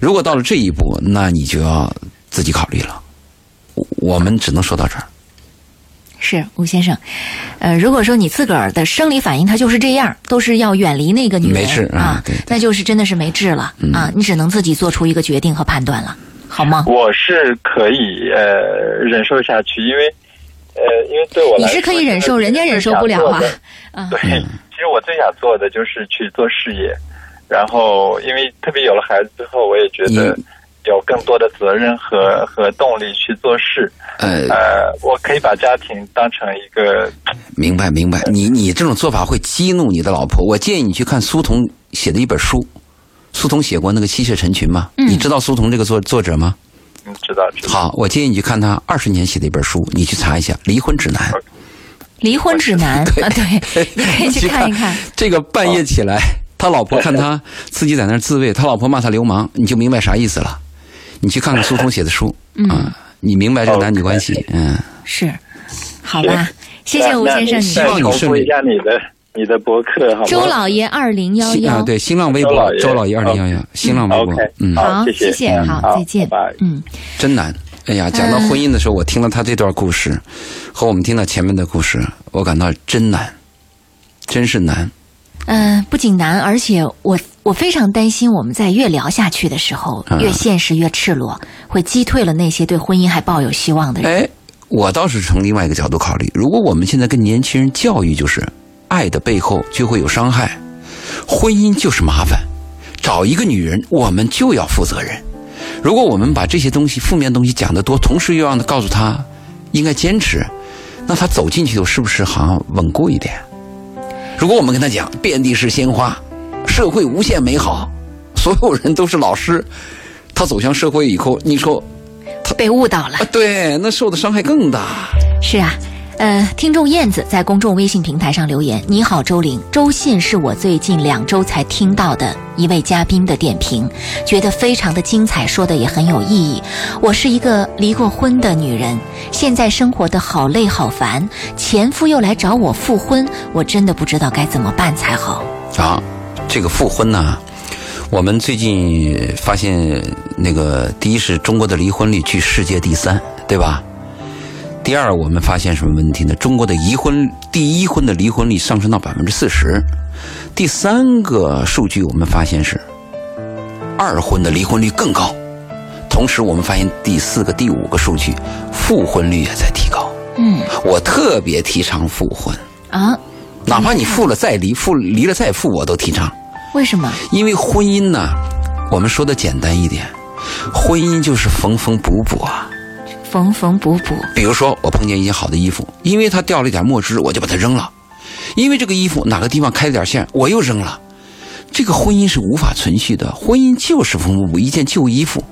[SPEAKER 1] 如果到了这一步，那你就要自己考虑了。我们只能说到这儿。
[SPEAKER 2] 是吴先生，呃，如果说你自个儿的生理反应它就是这样，都是要远离那个女人
[SPEAKER 1] 没治
[SPEAKER 2] 啊，
[SPEAKER 1] 对对
[SPEAKER 2] 那就是真的是没治了、
[SPEAKER 1] 嗯、
[SPEAKER 2] 啊，你只能自己做出一个决定和判断了，好吗？
[SPEAKER 4] 我是可以呃忍受下去，因为呃因为对我来
[SPEAKER 2] 你是可以忍受，人家忍受不了啊。
[SPEAKER 4] 啊，对，其实我最想做的就是去做事业，然后因为特别有了孩子之后，我也觉得。有更多的责任和和动力去做事，
[SPEAKER 1] 呃
[SPEAKER 4] 呃，我可以把家庭当成一个
[SPEAKER 1] 明白明白，你你这种做法会激怒你的老婆。我建议你去看苏童写的一本书，苏童写过那个《妻妾成群》吗？
[SPEAKER 2] 嗯、
[SPEAKER 1] 你知道苏童这个作作者吗？
[SPEAKER 4] 嗯，知道知道。
[SPEAKER 1] 好，我建议你去看他二十年写的一本书，你去查一下《离婚指南》。
[SPEAKER 2] 离婚指南啊，对，*laughs* 你可以去看一看。
[SPEAKER 1] 这个半夜起来，他老婆看他自己在那自慰，他老婆骂他流氓，你就明白啥意思了。你去看看苏童写的书，
[SPEAKER 2] 嗯、
[SPEAKER 1] 啊，你明白这个男女关系，嗯，
[SPEAKER 2] 是，好吧，*laughs* 谢谢吴先生，
[SPEAKER 1] 希望你顺利。
[SPEAKER 4] 一下你的你的博客，好吗？
[SPEAKER 2] 周老爷二零幺幺
[SPEAKER 1] 啊，对，新浪微博周老爷。二零幺幺，新浪微博，嗯，
[SPEAKER 2] 好，
[SPEAKER 4] 谢
[SPEAKER 2] 谢，好，再见，嗯，
[SPEAKER 1] 真难。哎呀，讲到婚姻的时候，我听了他这段故事，和我们听到前面的故事，我感到真难，真是难。
[SPEAKER 2] 嗯、呃，不仅难，而且我我非常担心，我们在越聊下去的时候，
[SPEAKER 1] 嗯
[SPEAKER 2] 越现实越赤裸，会击退了那些对婚姻还抱有希望的人。
[SPEAKER 1] 哎，我倒是从另外一个角度考虑，如果我们现在跟年轻人教育就是，爱的背后就会有伤害，婚姻就是麻烦，找一个女人我们就要负责任。如果我们把这些东西负面东西讲得多，同时又让他告诉他应该坚持。那他走进去后是不是好像稳固一点？如果我们跟他讲遍地是鲜花，社会无限美好，所有人都是老师，他走向社会以后，你说
[SPEAKER 2] 他被误导了，
[SPEAKER 1] 对，那受的伤害更大。
[SPEAKER 2] 是啊。呃，听众燕子在公众微信平台上留言：“你好，周玲，周信是我最近两周才听到的一位嘉宾的点评，觉得非常的精彩，说的也很有意义。我是一个离过婚的女人，现在生活的好累好烦，前夫又来找我复婚，我真的不知道该怎么办才好。”
[SPEAKER 1] 啊，这个复婚呢，我们最近发现，那个第一是中国的离婚率居世界第三，对吧？第二，我们发现什么问题呢？中国的离婚第一婚的离婚率上升到百分之四十。第三个数据，我们发现是二婚的离婚率更高。同时，我们发现第四个、第五个数据，复婚率也在提高。
[SPEAKER 2] 嗯，
[SPEAKER 1] 我特别提倡复婚
[SPEAKER 2] 啊，
[SPEAKER 1] 哪怕你复了再离，复离了再复，我都提倡。
[SPEAKER 2] 为什么？
[SPEAKER 1] 因为婚姻呢，我们说的简单一点，婚姻就是缝缝补补啊。
[SPEAKER 2] 缝缝补补，
[SPEAKER 1] 比如说我碰见一件好的衣服，因为它掉了一点墨汁，我就把它扔了；因为这个衣服哪个地方开了点线，我又扔了。这个婚姻是无法存续的，婚姻就是缝缝补补。一件旧衣服，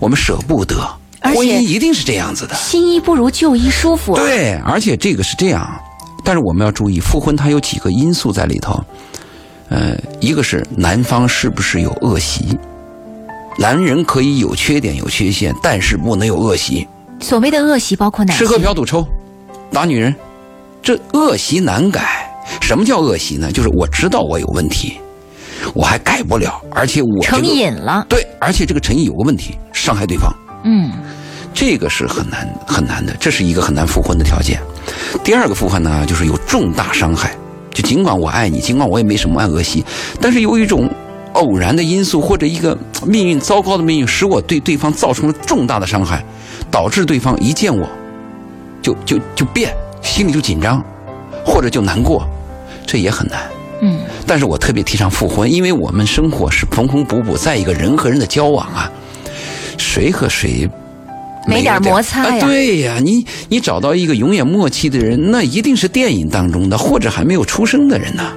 [SPEAKER 1] 我们舍不得，婚姻一定是这样子的。
[SPEAKER 2] 新衣不如旧衣舒服。
[SPEAKER 1] 对，而且这个是这样，但是我们要注意，复婚它有几个因素在里头。呃，一个是男方是不是有恶习，男人可以有缺点有缺陷，但是不能有恶习。
[SPEAKER 2] 所谓的恶习包括哪些？
[SPEAKER 1] 吃喝嫖赌抽，打女人，这恶习难改。什么叫恶习呢？就是我知道我有问题，我还改不了，而且我
[SPEAKER 2] 成瘾了。
[SPEAKER 1] 对，而且这个成瘾有个问题，伤害对方。
[SPEAKER 2] 嗯，
[SPEAKER 1] 这个是很难很难的，这是一个很难复婚的条件。第二个复婚呢，就是有重大伤害。就尽管我爱你，尽管我也没什么爱恶习，但是有一种偶然的因素或者一个命运糟糕的命运，使我对对方造成了重大的伤害。导致对方一见我，就就就变，心里就紧张，或者就难过，这也很难。
[SPEAKER 2] 嗯，
[SPEAKER 1] 但是我特别提倡复婚，因为我们生活是缝缝补补，在一个人和人的交往啊，谁和谁
[SPEAKER 2] 没点摩擦
[SPEAKER 1] 呀？对呀，你你找到一个永远默契的人，那一定是电影当中的，或者还没有出生的人呢。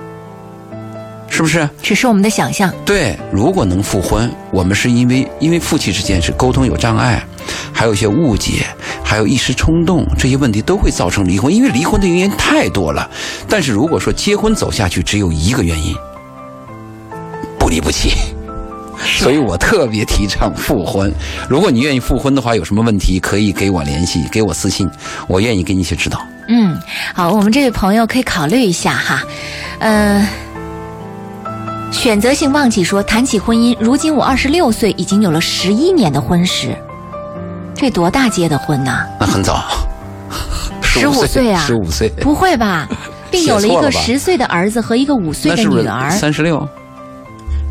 [SPEAKER 1] 是不是？
[SPEAKER 2] 只是我们的想象。
[SPEAKER 1] 对，如果能复婚，我们是因为因为夫妻之间是沟通有障碍，还有一些误解，还有一时冲动，这些问题都会造成离婚。因为离婚的原因太多了。但是如果说结婚走下去，只有一个原因，不离不弃。所以我特别提倡复婚。如果你愿意复婚的话，有什么问题可以给我联系，给我私信，我愿意给你一些指导。
[SPEAKER 2] 嗯，好，我们这位朋友可以考虑一下哈，呃。选择性忘记说，谈起婚姻，如今我二十六岁，已经有了十一年的婚史，这多大结的婚呐？
[SPEAKER 1] 那很早，
[SPEAKER 2] 十五岁啊，
[SPEAKER 1] 十五岁？
[SPEAKER 2] 不会吧？*laughs* 并有了一个十岁的儿子和一个五岁的女儿。
[SPEAKER 1] 三十六？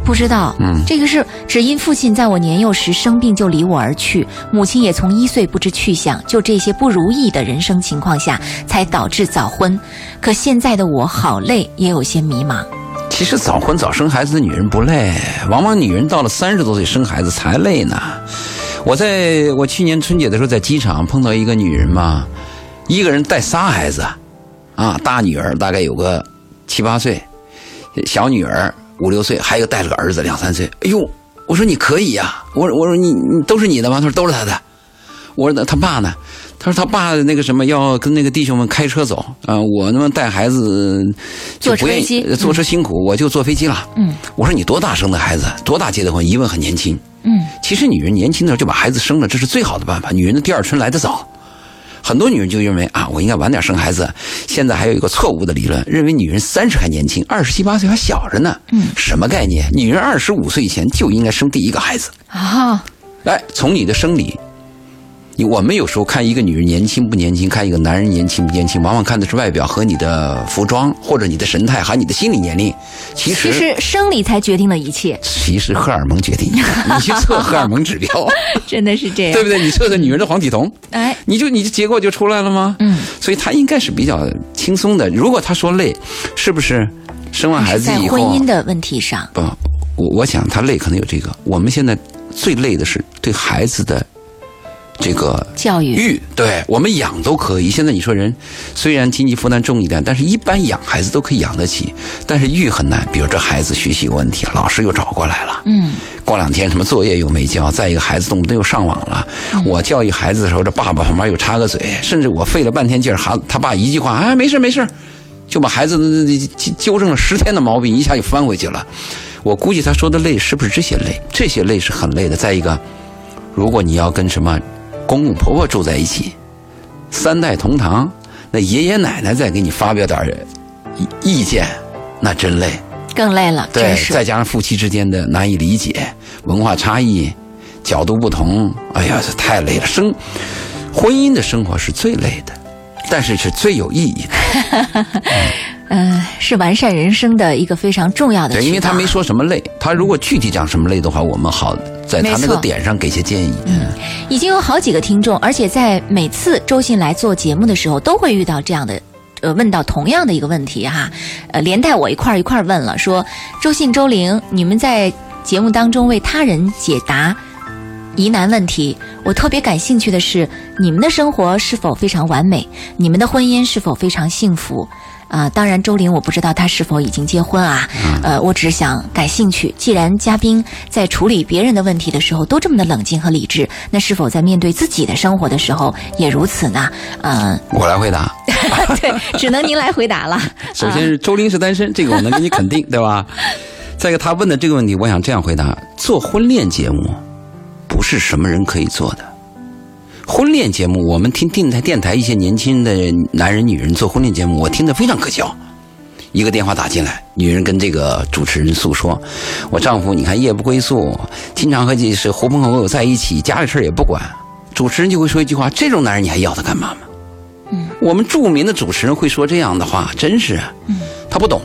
[SPEAKER 2] 不知道。嗯，这个是只因父亲在我年幼时生病就离我而去，母亲也从一岁不知去向，就这些不如意的人生情况下，才导致早婚。可现在的我好累，也有些迷茫。
[SPEAKER 1] 其实早婚早生孩子的女人不累，往往女人到了三十多岁生孩子才累呢。我在我去年春节的时候在机场碰到一个女人嘛，一个人带仨孩子，啊，大女儿大概有个七八岁，小女儿五六岁，还有带了个儿子两三岁。哎呦，我说你可以呀，我我说你你都是你的吗？他说都是他的。我说那他爸呢？他说他爸那个什么要跟那个弟兄们开车走啊，我那么带孩子就不愿意坐车辛苦，我就坐飞机了。嗯，我说你多大生的孩子，多大结的婚？一问很年轻。
[SPEAKER 2] 嗯，
[SPEAKER 1] 其实女人年轻的时候就把孩子生了，这是最好的办法。女人的第二春来得早，很多女人就认为啊，我应该晚点生孩子。现在还有一个错误的理论，认为女人三十还年轻，二十七八岁还小着呢。
[SPEAKER 2] 嗯，
[SPEAKER 1] 什么概念？女人二十五岁以前就应该生第一个孩子
[SPEAKER 2] 啊！
[SPEAKER 1] 来，从你的生理。我们有时候看一个女人年轻不年轻，看一个男人年轻不年轻，往往看的是外表和你的服装，或者你的神态，还有你的心理年龄。其实，
[SPEAKER 2] 其实生理才决定了一切。
[SPEAKER 1] 其实荷尔蒙决定，你去测荷尔蒙指标 *laughs* *laughs*
[SPEAKER 2] 真的是这样，
[SPEAKER 1] 对不对？你测测女人的黄体酮，*laughs*
[SPEAKER 2] 哎，
[SPEAKER 1] 你就你的结果就出来了吗？
[SPEAKER 2] 嗯，
[SPEAKER 1] 所以她应该是比较轻松的。如果她说累，是不是生完孩子以后？
[SPEAKER 2] 在婚姻的问题上，
[SPEAKER 1] 不，我我想她累可能有这个。我们现在最累的是对孩子的。这个
[SPEAKER 2] 教育
[SPEAKER 1] 育，对我们养都可以。现在你说人虽然经济负担重一点，但是一般养孩子都可以养得起，但是育很难。比如这孩子学习有问题，老师又找过来了，
[SPEAKER 2] 嗯，
[SPEAKER 1] 过两天什么作业又没交，再一个孩子动不动又上网了。我教育孩子的时候，这爸爸旁边又插个嘴，甚至我费了半天劲儿，孩他爸一句话，哎，没事没事，就把孩子纠纠正了十天的毛病，一下就翻回去了。我估计他说的累是不是这些累？这些累是很累的。再一个，如果你要跟什么公公婆婆住在一起，三代同堂，那爷爷奶奶再给你发表点意意见，那真累。
[SPEAKER 2] 更累了，
[SPEAKER 1] 对再加上夫妻之间的难以理解、文化差异、角度不同，哎呀，这太累了。生婚姻的生活是最累的，但是是最有意义的。
[SPEAKER 2] 嗯、*laughs* 是完善人生的一个非常重要的渠
[SPEAKER 1] 对，因为他没说什么累，他如果具体讲什么累的话，我们好在他那个点上给些建议。嗯，
[SPEAKER 2] 已经有好几个听众，而且在每次周信来做节目的时候，都会遇到这样的。呃，问到同样的一个问题哈，呃，连带我一块儿一块儿问了，说周信、周玲，你们在节目当中为他人解答疑难问题，我特别感兴趣的是，你们的生活是否非常完美？你们的婚姻是否非常幸福？啊、当然，周玲我不知道她是否已经结婚啊，呃，我只是想感兴趣。既然嘉宾在处理别人的问题的时候都这么的冷静和理智，那是否在面对自己的生活的时候也如此呢？呃，
[SPEAKER 1] 我来回答。*laughs*
[SPEAKER 2] 对，只能您来回答了。*laughs*
[SPEAKER 1] 首先是周玲是单身，这个我能给你肯定，对吧？再一个，他问的这个问题，我想这样回答：做婚恋节目不是什么人可以做的。婚恋节目，我们听电台电台一些年轻的男人、女人做婚恋节目，我听得非常可笑。一个电话打进来，女人跟这个主持人诉说：“我丈夫你看夜不归宿，经常和这是狐朋狗友在一起，家里事儿也不管。”主持人就会说一句话：“这种男人你还要他干嘛吗？”嗯，我们著名的主持人会说这样的话，真是，嗯，他不懂。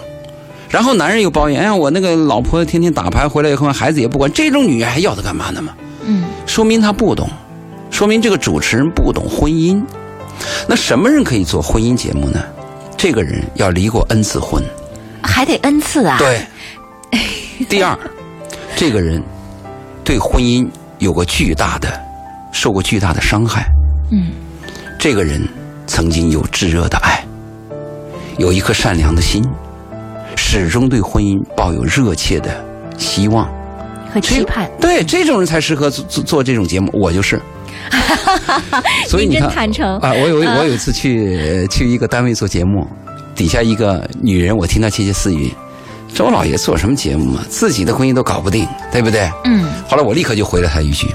[SPEAKER 1] 然后男人又抱怨：“哎呀，我那个老婆天天打牌回来以后，孩子也不管，这种女人还要他干嘛呢嘛？”
[SPEAKER 2] 嗯，
[SPEAKER 1] 说明他不懂，说明这个主持人不懂婚姻。那什么人可以做婚姻节目呢？这个人要离过 n 次婚。
[SPEAKER 2] 还得 n 次啊。
[SPEAKER 1] 对。第二，这个人对婚姻有过巨大的、受过巨大的伤害。
[SPEAKER 2] 嗯。
[SPEAKER 1] 这个人曾经有炙热的爱，有一颗善良的心，始终对婚姻抱有热切的希望。
[SPEAKER 2] 和期盼。
[SPEAKER 1] 对，这种人才适合做做做这种节目，我就是。*laughs* 所以你看
[SPEAKER 2] 真坦诚
[SPEAKER 1] 啊，我有我有一次去呃去一个单位做节目，底下一个女人，我听她窃窃私语：“周老爷做什么节目嘛？自己的婚姻都搞不定，对不对？”
[SPEAKER 2] 嗯，
[SPEAKER 1] 后来我立刻就回了她一句：“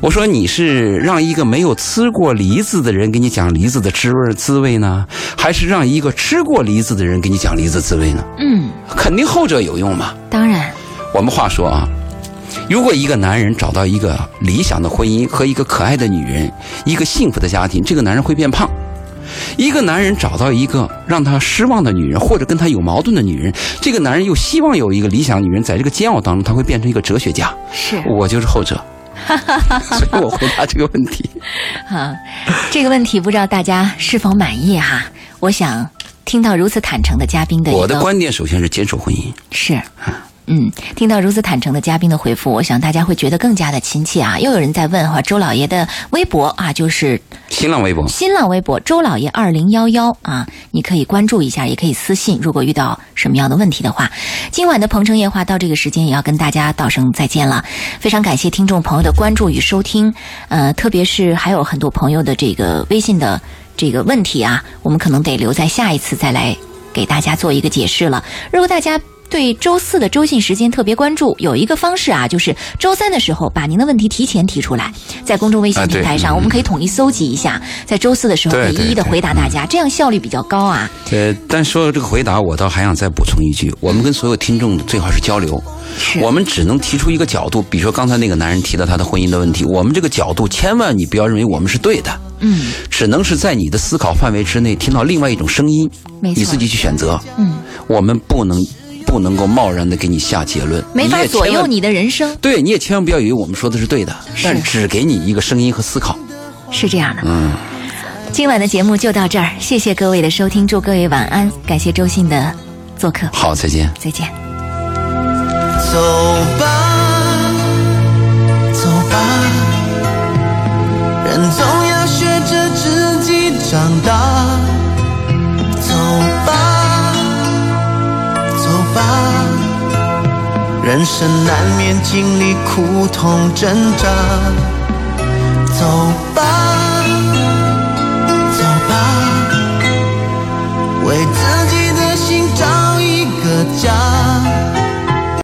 [SPEAKER 1] 我说你是让一个没有吃过梨子的人给你讲梨子的滋味滋味呢，还是让一个吃过梨子的人给你讲梨子滋味呢？
[SPEAKER 2] 嗯，
[SPEAKER 1] 肯定后者有用嘛。
[SPEAKER 2] 当然，
[SPEAKER 1] 我们话说啊，如果一个男人找到一个理想的婚姻和一个可爱的女人，一个幸福的家庭，这个男人会变胖；一个男人找到一个让他失望的女人，或者跟他有矛盾的女人，这个男人又希望有一个理想女人，在这个煎熬当中，他会变成一个哲学家。
[SPEAKER 2] 是
[SPEAKER 1] 我就是后者，所以我回答这个问题。*laughs*
[SPEAKER 2] 啊，这个问题不知道大家是否满意哈？我想听到如此坦诚的嘉宾的
[SPEAKER 1] 我的观点首先是坚守婚姻。
[SPEAKER 2] 是。嗯，听到如此坦诚的嘉宾的回复，我想大家会觉得更加的亲切啊！又有人在问哈，周老爷的微博啊，就是
[SPEAKER 1] 新浪微博，
[SPEAKER 2] 新浪微博周老爷二零幺幺啊，你可以关注一下，也可以私信。如果遇到什么样的问题的话，今晚的鹏城夜话到这个时间也要跟大家道声再见了。非常感谢听众朋友的关注与收听，呃，特别是还有很多朋友的这个微信的这个问题啊，我们可能得留在下一次再来给大家做一个解释了。如果大家对周四的周信时间特别关注，有一个方式啊，就是周三的时候把您的问题提前提出来，在公众微信平台上，
[SPEAKER 1] 嗯
[SPEAKER 2] 我们可以统一搜集一下，在周四的时候一一的回答大家，这样效率比较高啊。
[SPEAKER 1] 呃，但说到这个回答，我倒还想再补充一句：我们跟所有听众最好是交流，我们只能提出一个角度，比如说刚才那个男人提到他的婚姻的问题，我们这个角度千万你不要认为我们是对的，
[SPEAKER 2] 嗯，
[SPEAKER 1] 只能是在你的思考范围之内听到另外一种声音，你自己去选择。
[SPEAKER 2] 嗯，
[SPEAKER 1] 我们不能不能够贸然的给你下结论，
[SPEAKER 2] 没法。左右你的人生，
[SPEAKER 1] 对，你也千万不要以为我们说的是对的，但只给你一个声音和思考。
[SPEAKER 2] 是这样的。嗯，今晚的节目就到这儿，谢谢各位的收听，祝各位晚安，感谢周信的做客，
[SPEAKER 1] 好，再见。
[SPEAKER 2] 再见。
[SPEAKER 5] 走吧，走吧，人总要学着自己长大。人生难免经历苦痛挣扎。走吧，走吧，为自己的心找一个家。